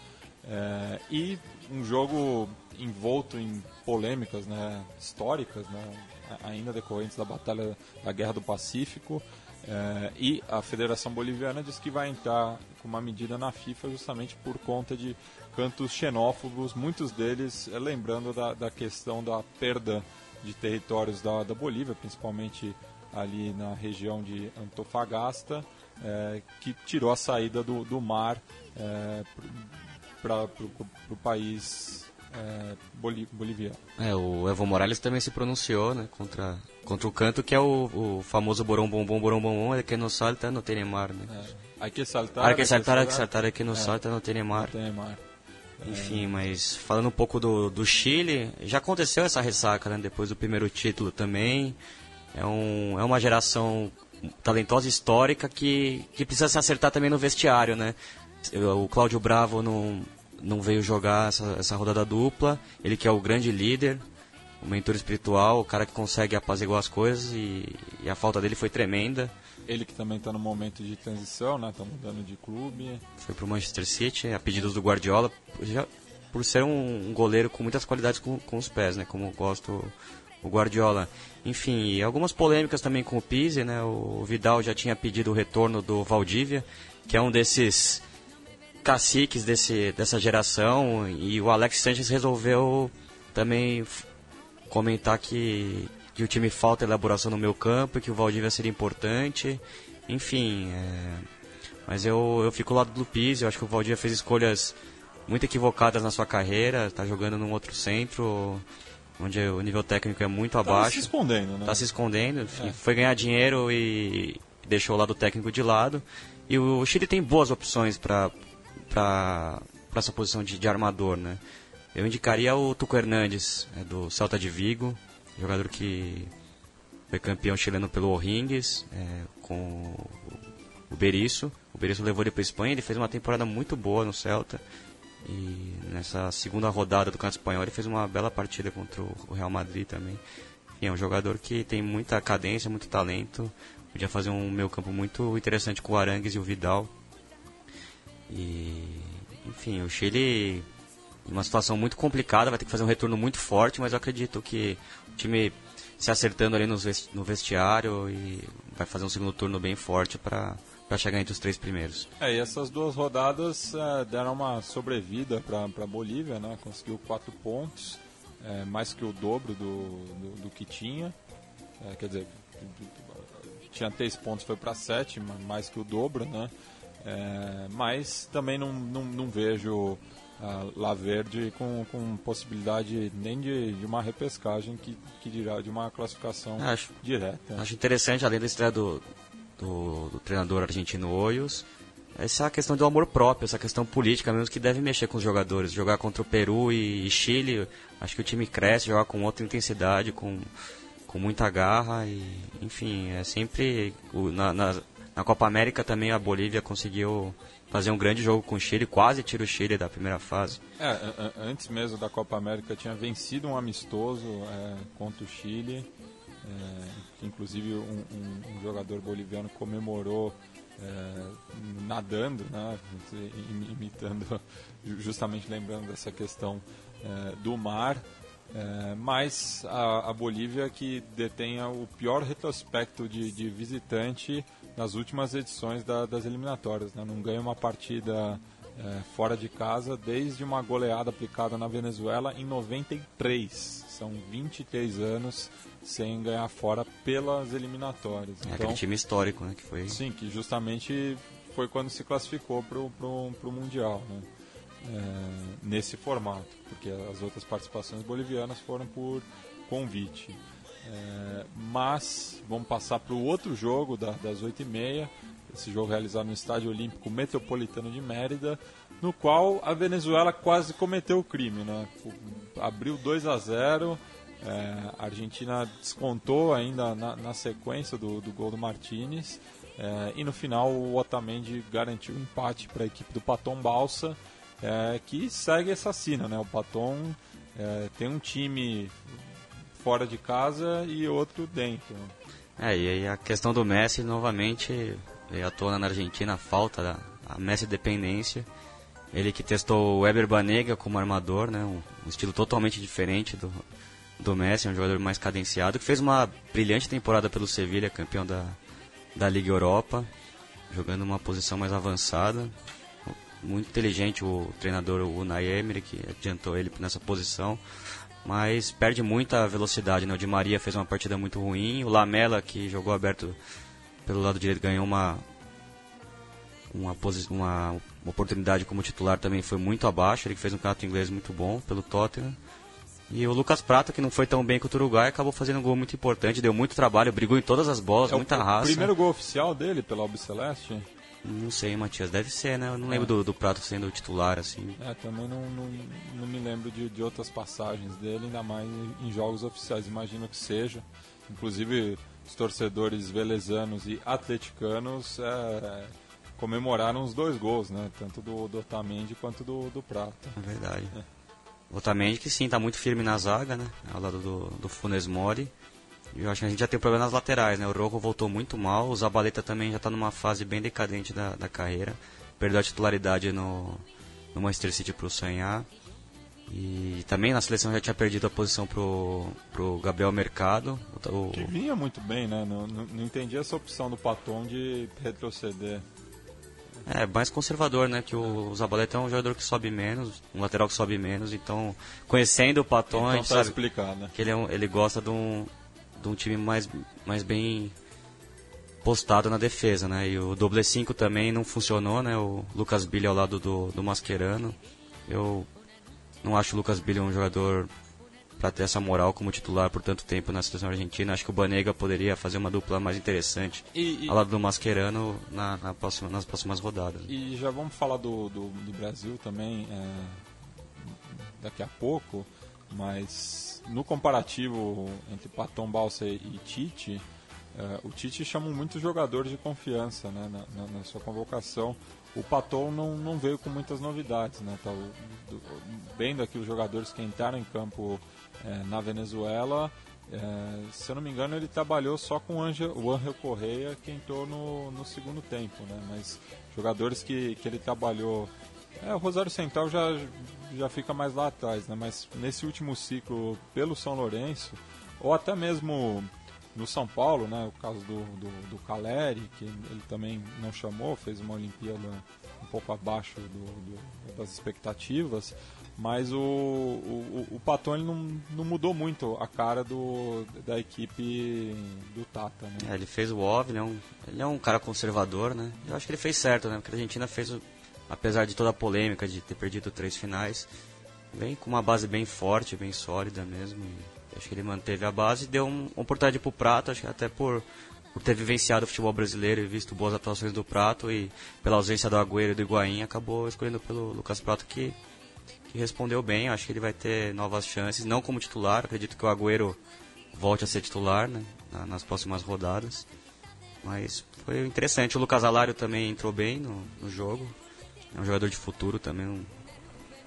S1: É, e um jogo envolto em polêmicas né, históricas, né, ainda decorrentes da Batalha da Guerra do Pacífico. É, e a Federação Boliviana diz que vai entrar com uma medida na FIFA justamente por conta de cantos xenófobos, muitos deles é, lembrando da, da questão da perda de territórios da, da Bolívia, principalmente ali na região de Antofagasta, é, que tirou a saída do, do mar para o país é, boli, boliviano.
S2: É, o Evo Morales também se pronunciou né, contra, contra o canto, que é o, o famoso Borom Bom Bom Borom Bom Bom, é que não salta, não tem mar, né?
S1: É. Hay que saltar,
S2: hay que saltar, hay que saltar, é que não salta, não tem mar.
S1: Não tem mar.
S2: Enfim, mas falando um pouco do, do Chile, já aconteceu essa ressaca, né? Depois do primeiro título também. É, um, é uma geração talentosa histórica que, que precisa se acertar também no vestiário, né? O Cláudio Bravo não, não veio jogar essa, essa rodada dupla. Ele que é o grande líder, o mentor espiritual, o cara que consegue apaziguar as coisas e, e a falta dele foi tremenda.
S1: Ele que também está no momento de transição, né? Está mudando de clube.
S2: Foi para o Manchester City, a pedidos do Guardiola, já, por ser um, um, goleiro com muitas qualidades com, com os pés, né? Como gosto o Guardiola. Enfim, algumas polêmicas também com o Pise, né? O Vidal já tinha pedido o retorno do Valdívia, que é um desses caciques desse, dessa geração, e o Alex Sanchez resolveu também comentar que, que o time falta elaboração no meu campo, que o Valdívia seria importante, enfim. É... Mas eu, eu fico ao lado do Pise, eu acho que o Valdívia fez escolhas muito equivocadas na sua carreira, está jogando num outro centro, onde o nível técnico é muito abaixo. Está
S1: se escondendo, né?
S2: Está se escondendo, enfim, é. foi ganhar dinheiro e deixou o lado técnico de lado. E o Chile tem boas opções para essa posição de, de, armador, né? Eu indicaria o Tuco Hernandes, é, do Celta de Vigo, jogador que foi campeão chileno pelo O'Ringues, é, com o Berizzo. O Berizzo levou ele para Espanha, ele fez uma temporada muito boa no Celta. E nessa segunda rodada do Campeonato Espanhol ele fez uma bela partida contra o Real Madrid também. E é um jogador que tem muita cadência, muito talento. Podia fazer um meio campo muito interessante com o Arangues e o Vidal. E, enfim, o Chile em uma situação muito complicada, vai ter que fazer um retorno muito forte, mas eu acredito que o time se acertando ali no vestiário e vai fazer um segundo turno bem forte para para chegar entre os três primeiros.
S1: É, e essas duas rodadas é, deram uma sobrevida para a Bolívia, né? Conseguiu quatro pontos, é, mais que o dobro do, do, do que tinha. É, quer dizer, tinha três pontos, foi para sete, mais que o dobro, né? É, mas também não, não, não vejo a La Verde com, com possibilidade nem de, de uma repescagem que, que dirá de uma classificação acho, direta.
S2: Acho interessante, além da estreia do, do, do treinador argentino Hoyos, essa questão do amor próprio, essa questão política mesmo que deve mexer com os jogadores. Jogar contra o Peru e, e Chile, acho que o time cresce, joga com outra intensidade, com, com muita garra e, enfim, é sempre na, na, na, Copa América também a Bolívia conseguiu fazer um grande jogo com o Chile, quase tira o Chile da primeira fase.
S1: É, antes mesmo da Copa América tinha vencido um amistoso é, contra o Chile é, inclusive um, um, um, jogador boliviano comemorou é, nadando, né, imitando, justamente lembrando dessa questão é, do mar. É, mas a, a, Bolívia que detenha o pior retrospecto de, de visitante nas últimas edições da, das eliminatórias. Né? Não ganha uma partida é, fora de casa desde uma goleada aplicada na Venezuela em 93. São 23 anos sem ganhar fora pelas eliminatórias.
S2: É então, aquele time histórico, né? Que foi...
S1: Sim, que justamente foi quando se classificou para o Mundial, né? É, nesse formato, porque as outras participações bolivianas foram por convite. É, mas vamos passar para o outro jogo da, das 8h30, esse jogo realizado no Estádio Olímpico Metropolitano de Mérida, no qual a Venezuela quase cometeu o crime. Né? Abriu 2 a 0 é, a Argentina descontou ainda na, na sequência do, do, gol do Martinez. É, e no final o Otamendi garantiu um empate para a equipe do Paton Balsa, é, que segue assassina. Né? O Paton é, tem um time fora de casa e outro dentro.
S2: É, e a questão do Messi novamente à tona na Argentina a falta da a Messi dependência. Ele que testou o Weber Banega como armador, né? um, um estilo totalmente diferente do, do Messi, um jogador mais cadenciado, que fez uma brilhante temporada pelo Sevilha, campeão da, da Liga Europa, jogando uma posição mais avançada. Muito inteligente o treinador o Unai Emery, que adiantou ele nessa posição, mas perde muita velocidade. Né? O Di Maria fez uma partida muito ruim, o Lamela, que jogou aberto pelo lado direito, ganhou uma, uma, uma oportunidade como titular também foi muito abaixo. Ele fez um campeonato inglês muito bom pelo Tottenham. E o Lucas Prata, que não foi tão bem contra o Uruguai, acabou fazendo um gol muito importante, deu muito trabalho, brigou em todas as bolas, é muita
S1: o,
S2: raça.
S1: O primeiro gol oficial dele pela Albiceleste?
S2: Não sei, Matias, deve ser, né? Eu não é. lembro do, do Prato sendo titular, assim.
S1: É, também não, não, não me lembro de, de outras passagens dele, ainda mais em jogos oficiais, imagino que seja. Inclusive, os torcedores velezanos e atleticanos é, comemoraram os dois gols, né? Tanto do, do Otamendi quanto do, do Prata.
S2: É verdade. É. O Otamendi que sim, tá muito firme na zaga, né? Ao lado do, do Funes Mori. Eu acho que a gente já tem problema nas laterais, né? O Rojo voltou muito mal, o Zabaleta também já está numa fase bem decadente da, da carreira. Perdeu a titularidade no, no Manchester City para o Sanhar. E também na seleção já tinha perdido a posição pro, pro Gabriel Mercado.
S1: O, que vinha muito bem, né? Não, não, não entendi essa opção do Paton de retroceder.
S2: É, mais conservador, né? Que o Zabaleta é um jogador que sobe menos, um lateral que sobe menos, então conhecendo o Paton, então, a gente tá sabe
S1: explicado, né?
S2: que ele, é um, ele gosta de um, de um time mais, mais bem postado na defesa, né? E o doble 5 também não funcionou, né? O Lucas Billy ao lado do, do Mascherano. Eu não acho o Lucas Billy um jogador para ter essa moral como titular por tanto tempo na seleção argentina. Acho que o Banega poderia fazer uma dupla mais interessante e, e, ao lado do Mascherano na, na próxima, nas próximas rodadas.
S1: E já vamos falar do, do, do Brasil também é, daqui a pouco, mas no comparativo entre Paton Balsa e Tite, é, o Tite chama muitos jogadores de confiança né, na, na, na sua convocação o Paton não, não veio com muitas novidades, né? Tá, do, bem daqueles jogadores que entraram em campo é, na Venezuela, é, se eu não me engano, ele trabalhou só com o Angel, o Angel Correia, que entrou no, no segundo tempo, né? Mas jogadores que, que ele trabalhou. É, o Rosário Central já, já fica mais lá atrás, né? Mas nesse último ciclo pelo São Lourenço, ou até mesmo no São Paulo, né, o caso do, do, do Caleri, que ele também não chamou, fez uma Olimpíada um pouco abaixo do, do, das expectativas, mas o, o, o não, não mudou muito a cara do, da equipe do Tata. Né?
S2: É, ele fez o óbvio, ele é, um, ele é um cara conservador, né? Eu acho que ele fez certo, né? Porque a Argentina fez, apesar de toda a polêmica de ter perdido três finais, vem com uma base bem forte, bem sólida mesmo. Acho que ele manteve a base e deu uma oportunidade para o Prato, acho que até por, por ter vivenciado o futebol brasileiro e visto boas atuações do Prato e pela ausência do Agüero e do Higuaín, acabou escolhendo pelo Lucas Prato que, que respondeu bem. Acho que ele vai ter novas chances, não como titular, acredito que o Agüero volte a ser titular né, nas próximas rodadas. Mas foi interessante. O Lucas Alário também entrou bem no, no jogo. É um jogador de futuro também, um,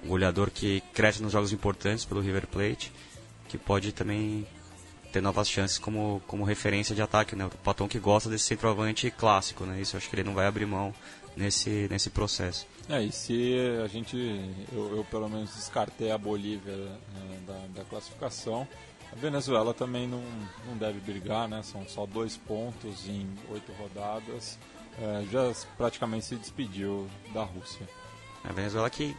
S2: goleador que cresce nos jogos importantes pelo River Plate que pode também ter novas chances como, como referência de ataque, né? O Paton que gosta desse centroavante clássico, né? Isso eu acho que ele não vai abrir mão nesse, nesse processo.
S1: É, e se a gente, eu, eu pelo menos descartei a Bolívia né, da, da, classificação, a Venezuela também não, não deve brigar, né? São só dois pontos em oito rodadas. É, já praticamente se despediu da Rússia.
S2: A Venezuela que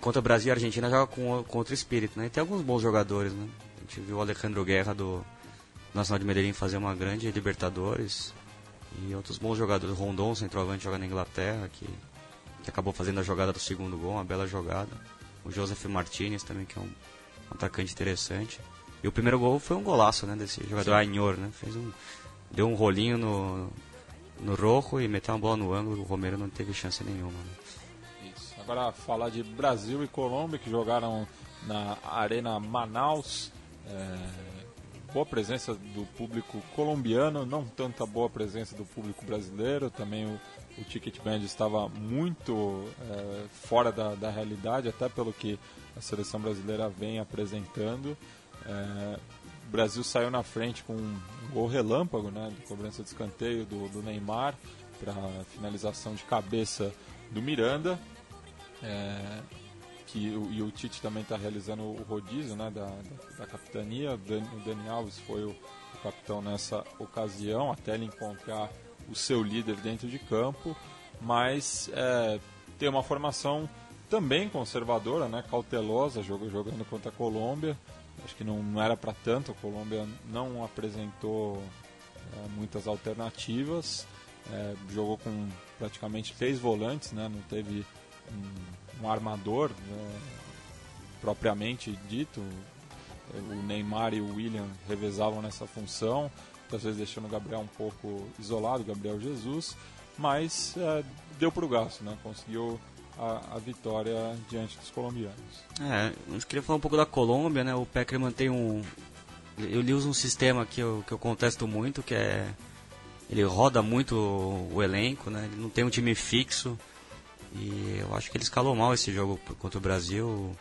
S2: contra o Brasil e a Argentina joga com, com outro espírito, né? E tem alguns bons jogadores, né? gente viu o Alejandro Guerra do Nacional de Medellín fazer uma grande Libertadores. E outros bons jogadores. Rondon, centroavante, joga na Inglaterra, que, que acabou fazendo a jogada do segundo gol, uma bela jogada. O Joseph Martinez também, que é um, atacante interessante. E o primeiro gol foi um golaço, né, desse jogador Ainhor, né? Fez um, deu um rolinho no, no rojo e meteu uma bola no ângulo. O Romero não teve chance nenhuma. Né?
S1: Isso. Agora falar de Brasil e Colômbia, que jogaram na Arena Manaus. É, boa presença do público colombiano, não tanta boa presença do público brasileiro. Também o, o Ticket Band estava muito é, fora da, da realidade, até pelo que a seleção brasileira vem apresentando. É, o Brasil saiu na frente com um gol relâmpago, né, de cobrança de escanteio do, do Neymar para finalização de cabeça do Miranda. É, que e o Tite também está realizando o rodízio né, da, da, da capitania. O Dani, o Dani, Alves foi o, o, capitão nessa ocasião, até ele encontrar o seu líder dentro de campo, mas é, tem uma formação também conservadora, né, cautelosa, jogando contra a Colômbia. Acho que não, era para tanto, a Colômbia não apresentou é, muitas alternativas. é, jogou com praticamente três volantes, né? não teve um, um armador né? propriamente dito. O Neymar e o William revezavam nessa função, muitas vezes deixando o Gabriel um pouco isolado, Gabriel Jesus, mas é, deu para o gasto, né? conseguiu a, a, vitória diante dos colombianos.
S2: É, eu queria falar um pouco da Colômbia, né? O Peckerman tem um. Ele usa um sistema que eu, que eu contesto muito, que é. Ele roda muito o elenco, né? Ele não tem um time fixo. E eu acho que ele escalou mal esse jogo contra o Brasil.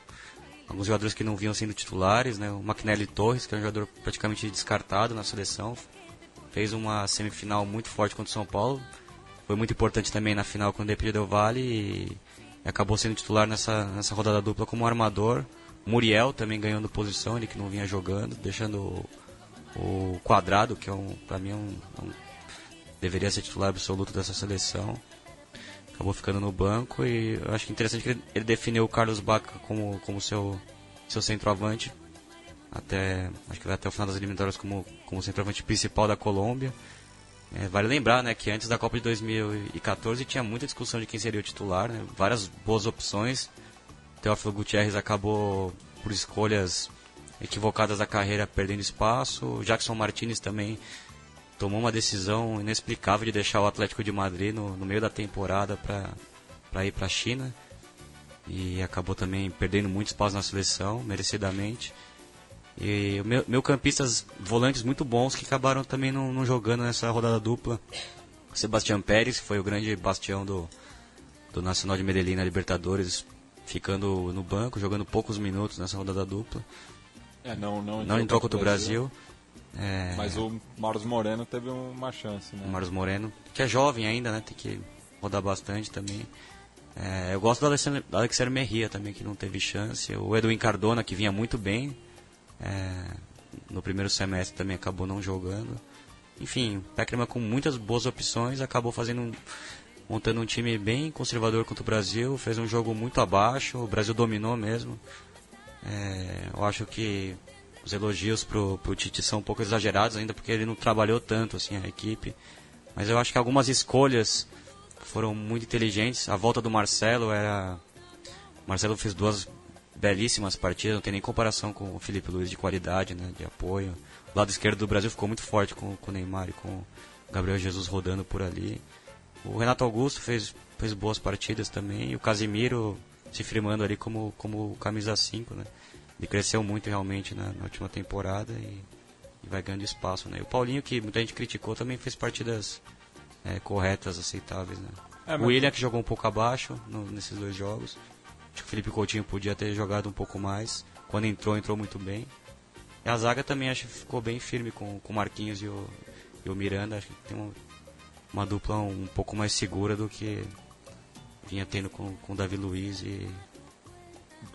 S2: Alguns jogadores que não vinham sendo titulares, né? O McNally Torres, que é um jogador praticamente descartado na seleção, fez uma semifinal muito forte contra o São Paulo. Foi muito importante também na final contra o Independente Del Vale e acabou sendo titular nessa, nessa rodada dupla como armador. Muriel também ganhando posição, ele que não vinha jogando, deixando o, o Quadrado, que é um, para mim é um, é um, deveria ser titular absoluto dessa seleção. Acabou ficando no banco e eu acho que interessante que ele, ele definiu o Carlos Baca como, como seu, seu centroavante. Até, acho que vai até o final das eliminatórias como, como centroavante principal da Colômbia. É, vale lembrar né, que antes da Copa de 2014 tinha muita discussão de quem seria o titular, né, várias boas opções. Teófilo Gutierrez acabou, por escolhas equivocadas da carreira, perdendo espaço. Jackson Martinez também tomou uma decisão inexplicável de deixar o Atlético de Madrid no, no meio da temporada para ir para a China. E acabou também perdendo muito espaço na seleção, merecidamente. E meu, meu campistas volantes muito bons que acabaram também não, não jogando nessa rodada dupla. Sebastião Pérez, que foi o grande bastião do, do Nacional de Medellín na Libertadores, ficando no banco, jogando poucos minutos nessa rodada dupla.
S1: É, não, não,
S2: não entrou contra o Brasil.
S1: Brasil. É... Mas o Marcos Moreno teve uma chance, né?
S2: O Marcos Moreno, que é jovem ainda, né? Tem que rodar bastante também. É, eu gosto do Alexandre, do Alexandre Merria também, que não teve chance. O Edwin Cardona, que vinha muito bem, é, no primeiro semestre também acabou não jogando. Enfim, o Peckerman com muitas boas opções acabou fazendo montando um time bem conservador contra o Brasil, fez um jogo muito abaixo, o Brasil dominou mesmo. É, eu acho que os elogios pro, pro Tite são um pouco exagerados ainda porque ele não trabalhou tanto assim a equipe. Mas eu acho que algumas escolhas foram muito inteligentes. A volta do Marcelo era Marcelo fez duas belíssimas partidas, não tem nem comparação com o Felipe Luiz de qualidade, né, de apoio. O lado esquerdo do Brasil ficou muito forte com, com o Neymar e com o Gabriel Jesus rodando por ali. O Renato Augusto fez, fez boas partidas também, e o Casimiro se firmando ali como, como camisa 5, né. Ele cresceu muito realmente na, na última temporada e, e, vai ganhando espaço, né. E o Paulinho, que muita gente criticou, também fez partidas é, corretas, aceitáveis, né. É, o William, que jogou um pouco abaixo no, nesses dois jogos. Acho que o Felipe Coutinho podia ter jogado um pouco mais. Quando entrou, entrou muito bem. E a zaga também acho que ficou bem firme com, com o Marquinhos e o, e o Miranda. Acho que tem uma, uma dupla um, pouco mais segura do que vinha tendo com, com o Davi Luiz e,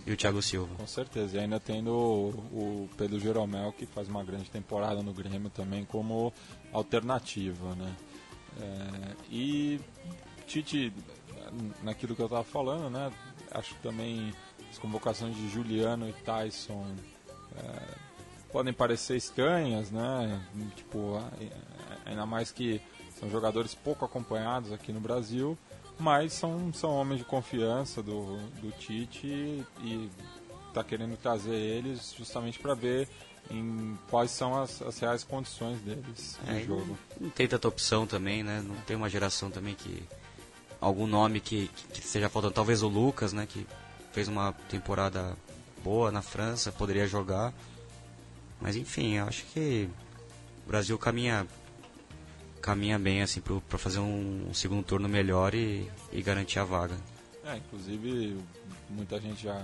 S2: e o Thiago Silva.
S1: Com certeza. E ainda tendo o, o Pedro Jeromel, que faz uma grande temporada no Grêmio também como alternativa. Né? É, e Tite, naquilo que eu estava falando, né? acho que também as convocações de Juliano e Tyson é, podem parecer estranhas, né? Tipo, ainda mais que são jogadores pouco acompanhados aqui no Brasil, mas são, são homens de confiança do, do Tite e está querendo trazer eles justamente para ver em quais são as, as reais condições deles no é, jogo.
S2: Não, não tem tanta opção também, né? Não tem uma geração também que algum nome que, que, esteja faltando. Talvez o Lucas, né, que fez uma temporada boa na França, poderia jogar. Mas enfim, eu acho que o Brasil caminha caminha bem assim para fazer um, um, segundo turno melhor e, e garantir a vaga.
S1: É, inclusive muita gente já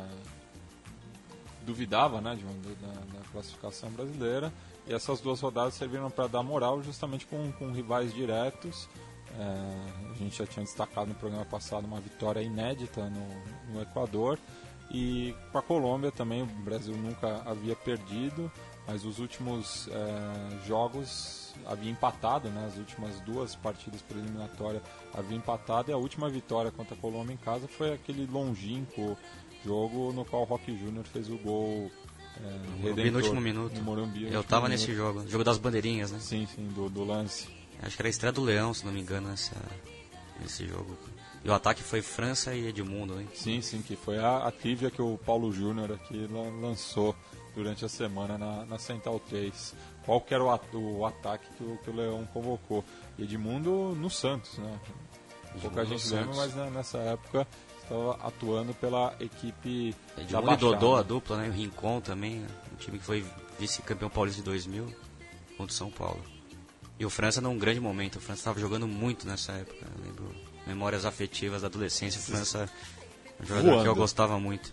S1: duvidava né, de, da, da, classificação brasileira e essas duas rodadas serviram para dar moral justamente com, com rivais diretos é, a gente já tinha destacado no programa passado uma vitória inédita no, no Equador. E com a Colômbia também, o Brasil nunca havia perdido, mas os últimos é, jogos havia empatado, né? as últimas duas partidas por eliminatória havia empatado, e a última vitória contra a Colômbia em casa foi aquele longínquo jogo no qual o Rock Júnior fez o gol
S2: é, no último minuto.
S1: No Morumbi,
S2: Eu estava nesse jogo, jogo das bandeirinhas, né?
S1: Sim, sim, do, do lance.
S2: Acho que era a estreia do Leão, se não me engano, nessa, nesse jogo. E o ataque foi França e Edmundo, hein?
S1: Sim, sim, que foi a, a trivia que o Paulo Júnior aqui lançou durante a semana na, na Central 3. Qual que era o, o ataque que o, que o Leão convocou? Edmundo no Santos, né? Pouca gente lembra, mas né, nessa época estava atuando pela equipe
S2: Edmundo
S1: da
S2: e Dodô, a dupla, né? O Rincon também, um time que foi vice-campeão paulista de 2000 contra o São Paulo. E o França num grande momento, o França estava jogando muito nessa época. Eu lembro memórias afetivas da adolescência, o França um jogador Voando. que eu gostava muito.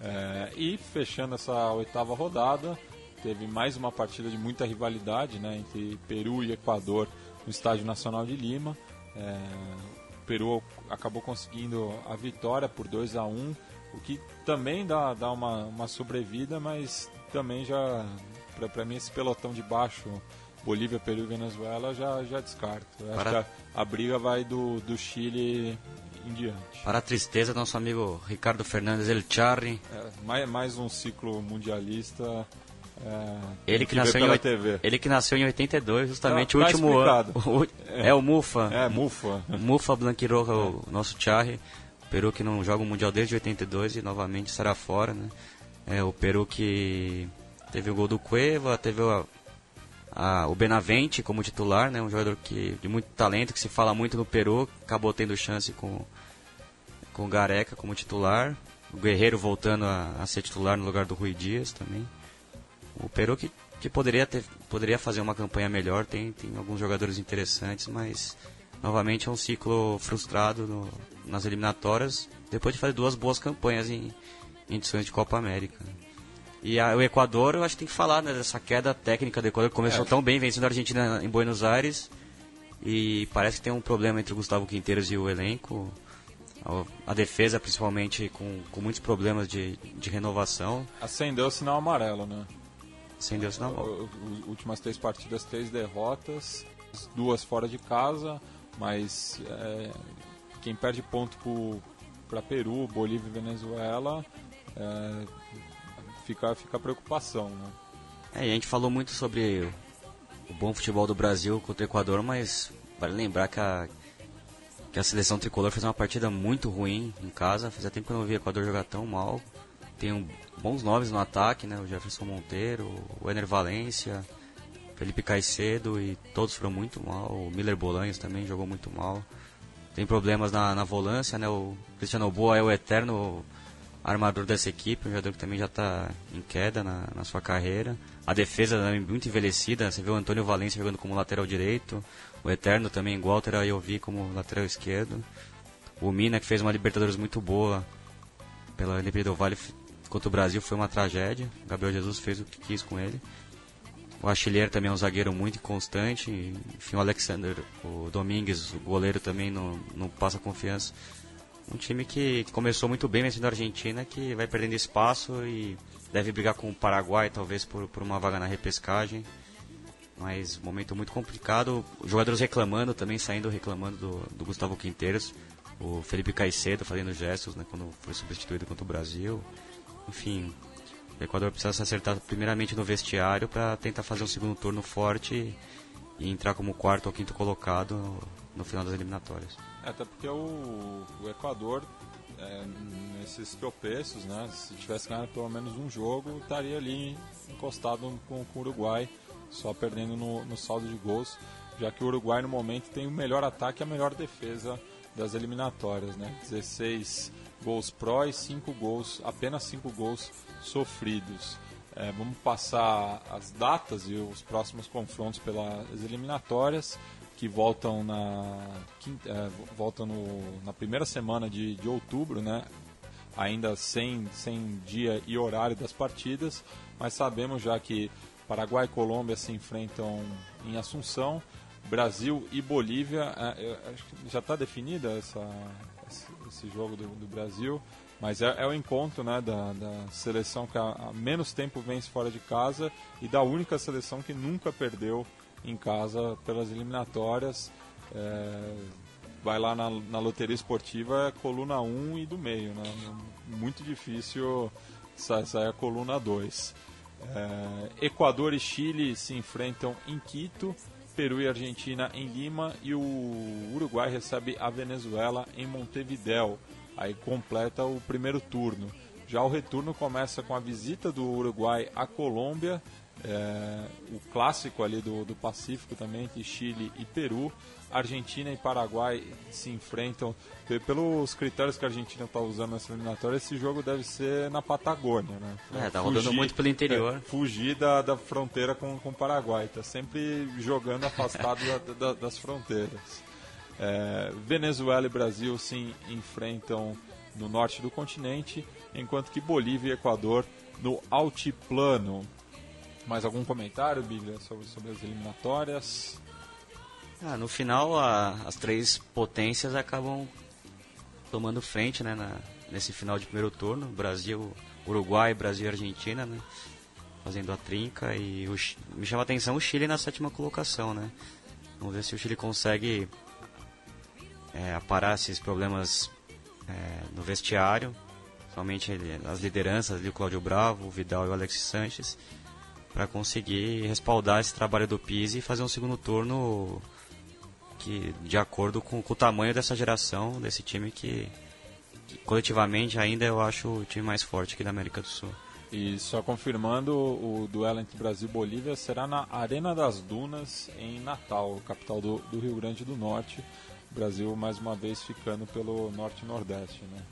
S1: É, e fechando essa oitava rodada, teve mais uma partida de muita rivalidade né, entre Peru e Equador no Estádio Nacional de Lima. É, o Peru acabou conseguindo a vitória por 2 a 1 o que também dá, dá uma, uma sobrevida, mas também já, para mim, esse pelotão de baixo Bolívia, Peru e Venezuela já, já descarto. Para... Acho que a, a, briga vai do, do Chile em diante.
S2: Para a tristeza, nosso amigo Ricardo Fernandes El Charri.
S1: É, mais, mais um ciclo mundialista. É,
S2: ele, que nasceu em, TV. ele que nasceu em 82, justamente tá, o último ano. É. é. o Mufa.
S1: É, Mufa.
S2: Mufa Blanquiroja, o nosso Charri. Peru que não joga o Mundial desde 82 e novamente será fora, né? É o Peru que teve o gol do Cueva, teve a o Benavente como titular, né, um jogador que, de muito talento, que se fala muito no Peru, acabou tendo chance com, com o Gareca como titular. O Guerreiro voltando a, a ser titular no lugar do Rui Dias também. O Peru que, que poderia, ter, poderia fazer uma campanha melhor, tem, tem alguns jogadores interessantes, mas novamente é um ciclo frustrado no, nas eliminatórias, depois de fazer duas boas campanhas em, em edições de Copa América. E a, o Equador, eu acho que tem que falar né, dessa queda técnica do Equador, que começou é. tão bem vencendo a Argentina em Buenos Aires. E parece que tem um problema entre o Gustavo Quinteiros e o elenco. A, a defesa, principalmente, com, com muitos problemas de, de renovação.
S1: Acendeu o sinal amarelo, né?
S2: Acendeu o sinal amarelo.
S1: Últimas três partidas, três derrotas, duas fora de casa, mas é, quem perde ponto para Peru, Bolívia e Venezuela é, fica, fica a preocupação, né?
S2: É, a gente falou muito sobre o bom futebol do Brasil contra o Equador, mas vale lembrar que a, que a seleção tricolor fez uma partida muito ruim em casa. Fazia tempo que eu não vi o Equador jogar tão mal. Tem um, bons nomes no ataque, né? O Jefferson Monteiro, o Ener Valência, Felipe Caicedo e todos foram muito mal. O Miller Bolanhos também jogou muito mal. Tem problemas na, na volância, né? O Cristiano Boa é o eterno armador dessa equipe, um jogador que também já está em queda na, na, sua carreira. A defesa também muito envelhecida, você vê o Antônio Valência jogando como lateral direito, o Eterno também terá eu vi como lateral esquerdo. O Mina, que fez uma Libertadores muito boa pela Independente do Vale contra o Brasil, foi uma tragédia. O Gabriel Jesus fez o que quis com ele. O Achilheiro também é um zagueiro muito constante. Enfim, o Alexander, o Domingues, o goleiro também não, não passa confiança um time que começou muito bem vencendo a Argentina, que vai perdendo espaço e deve brigar com o Paraguai, talvez por, por uma vaga na repescagem. Mas momento muito complicado. Os jogadores reclamando também, saindo reclamando do, do Gustavo Quinteiros. O Felipe Caicedo fazendo gestos né, quando foi substituído contra o Brasil. Enfim, o Equador precisa se acertar primeiramente no vestiário para tentar fazer um segundo turno forte e entrar como quarto ou quinto colocado no final das eliminatórias.
S1: Até porque o, o Equador, é, nesses tropeços, né, se tivesse ganhado pelo menos um jogo, estaria ali encostado com, com o Uruguai, só perdendo no, no saldo de gols, já que o Uruguai no momento tem o melhor ataque e a melhor defesa das eliminatórias, né? 16 gols pró e 5 gols, apenas 5 gols sofridos. É, vamos passar as datas e os próximos confrontos pelas eliminatórias que voltam na quinta, é, voltam no, na primeira semana de, de outubro, né? Ainda sem, sem dia e horário das partidas, mas sabemos já que Paraguai e Colômbia se enfrentam em Assunção, Brasil e Bolívia. É, já está definida essa, esse, jogo do, do Brasil. Mas é, é o encontro né, da, da seleção que há, menos tempo vence fora de casa e da única seleção que nunca perdeu em casa pelas eliminatórias. É, vai lá na, na, loteria esportiva, é coluna 1 e do meio. Né? Muito difícil sair, sair a coluna 2. É, Equador e Chile se enfrentam em Quito. Peru e Argentina em Lima e o Uruguai recebe a Venezuela em Montevideo. Aí completa o primeiro turno. Já o retorno começa com a visita do Uruguai à Colômbia, é, o clássico ali do, do Pacífico também, entre Chile e Peru. Argentina e Paraguai se enfrentam. Pelos critérios que a Argentina está usando nessa eliminatória, esse jogo deve ser na Patagônia, né?
S2: É, tá rodando muito pelo interior.
S1: É, fugir da, da fronteira com, com o Paraguai, tá sempre jogando afastado da, da, das fronteiras. É, Venezuela e Brasil se enfrentam no norte do continente, enquanto que Bolívia e Equador no altiplano. Mais algum comentário, Bíblia, sobre, sobre as eliminatórias?
S2: Ah, no final, a, as três potências acabam tomando frente né, na, nesse final de primeiro turno. Brasil, Uruguai, Brasil e Argentina, né? Fazendo a trinca. E o, me chama a atenção o Chile na sétima colocação, né? Vamos ver se o Chile consegue é, aparar esses problemas é, no vestiário. Somente as lideranças ali, o Cláudio Bravo, o Vidal e o Alexis Sanches. Para conseguir respaldar esse trabalho do Pise e fazer um segundo turno que de acordo com, com, o tamanho dessa geração, desse time que, que, coletivamente ainda eu acho o time mais forte aqui da América do Sul.
S1: E só confirmando, o duelo entre Brasil e Bolívia será na Arena das Dunas, em Natal, capital do, do Rio Grande do Norte. Brasil mais uma vez ficando pelo norte e nordeste, né?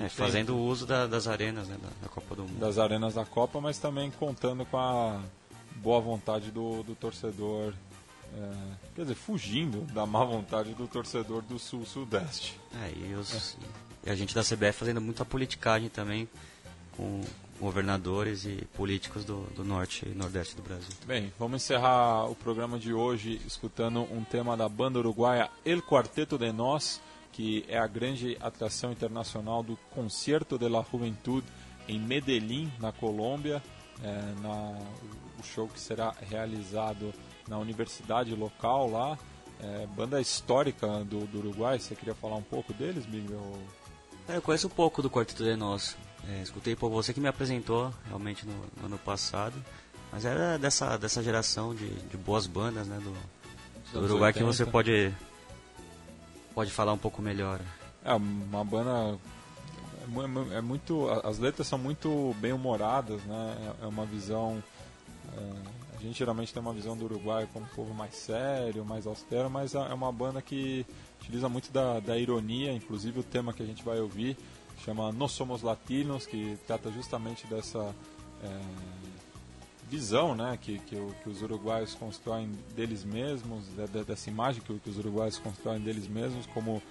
S2: É, fazendo uso da, das arenas né, da, da, Copa do Mundo.
S1: Das arenas da Copa, mas também contando com a boa vontade do, do torcedor é, quer dizer, fugindo da má vontade do torcedor do Sul-Sudeste.
S2: É, e, os, e, a gente da CBF fazendo muita politicagem também com governadores e políticos do, do Norte e Nordeste do Brasil.
S1: Bem, vamos encerrar o programa de hoje escutando um tema da banda uruguaia El Quarteto de Nós, que é a grande atração internacional do Concerto de la Juventud em Medellín, na Colômbia. É, na, o show que será realizado na universidade local lá. É, banda histórica do, do, Uruguai, você queria falar um pouco deles, Miguel?
S2: É, eu conheço um pouco do Quarteto de Nós. É, escutei por você que me apresentou realmente no, no, ano passado. Mas era dessa, dessa geração de, de boas bandas né, do, do Uruguai 80. que você pode, pode falar um pouco melhor.
S1: É uma banda é, é muito as letras são muito bem humoradas né é uma visão é, a gente geralmente tem uma visão do Uruguai como um povo mais sério, mais austero, mas é uma banda que utiliza muito da, da ironia, inclusive o tema que a gente vai ouvir chama Nós Somos Latinos, que trata justamente dessa é, visão né, que, que, que, os uruguaios constroem deles mesmos, dessa imagem que, que os uruguaios constroem deles mesmos, como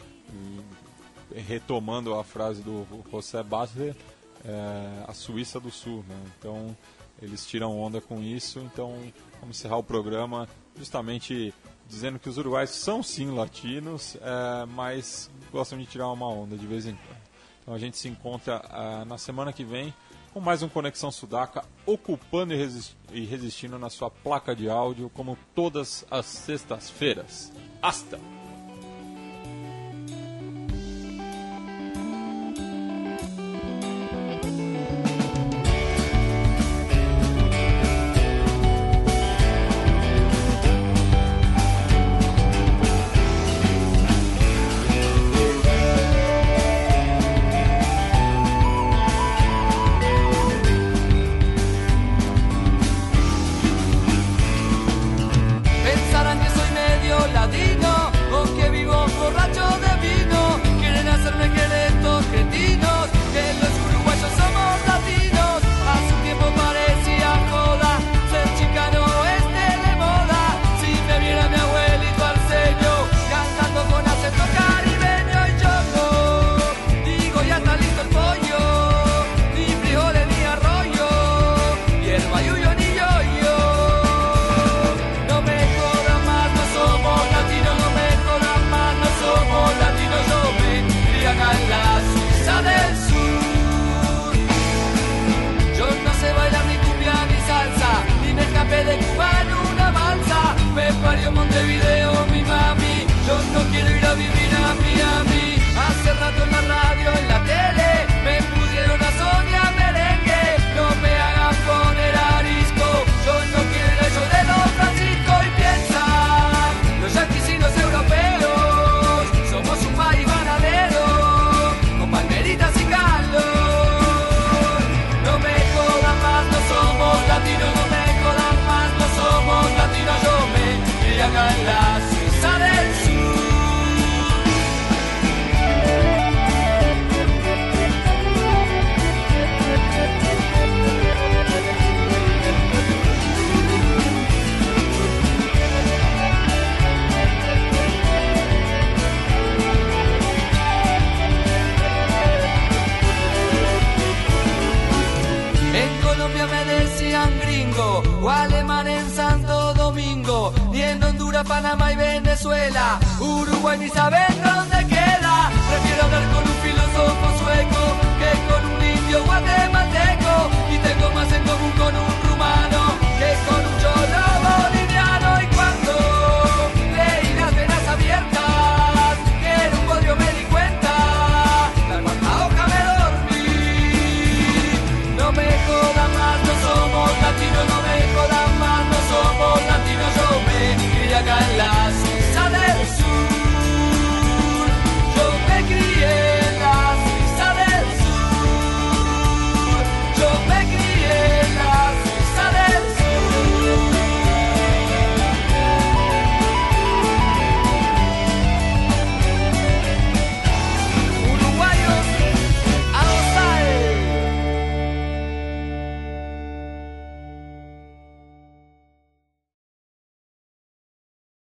S1: retomando a frase do José Basler, é, a Suíça do Sul. Né? Então eles tiram onda com isso, então vamos encerrar o programa justamente dizendo que os uruguaios são sim latinos, é, mas gostam de tirar uma onda de vez em quando. Então a gente se encontra na semana que vem com mais um Conexão Sudaca, ocupando e, e resistindo na sua placa de áudio, como todas as sextas-feiras. Hasta!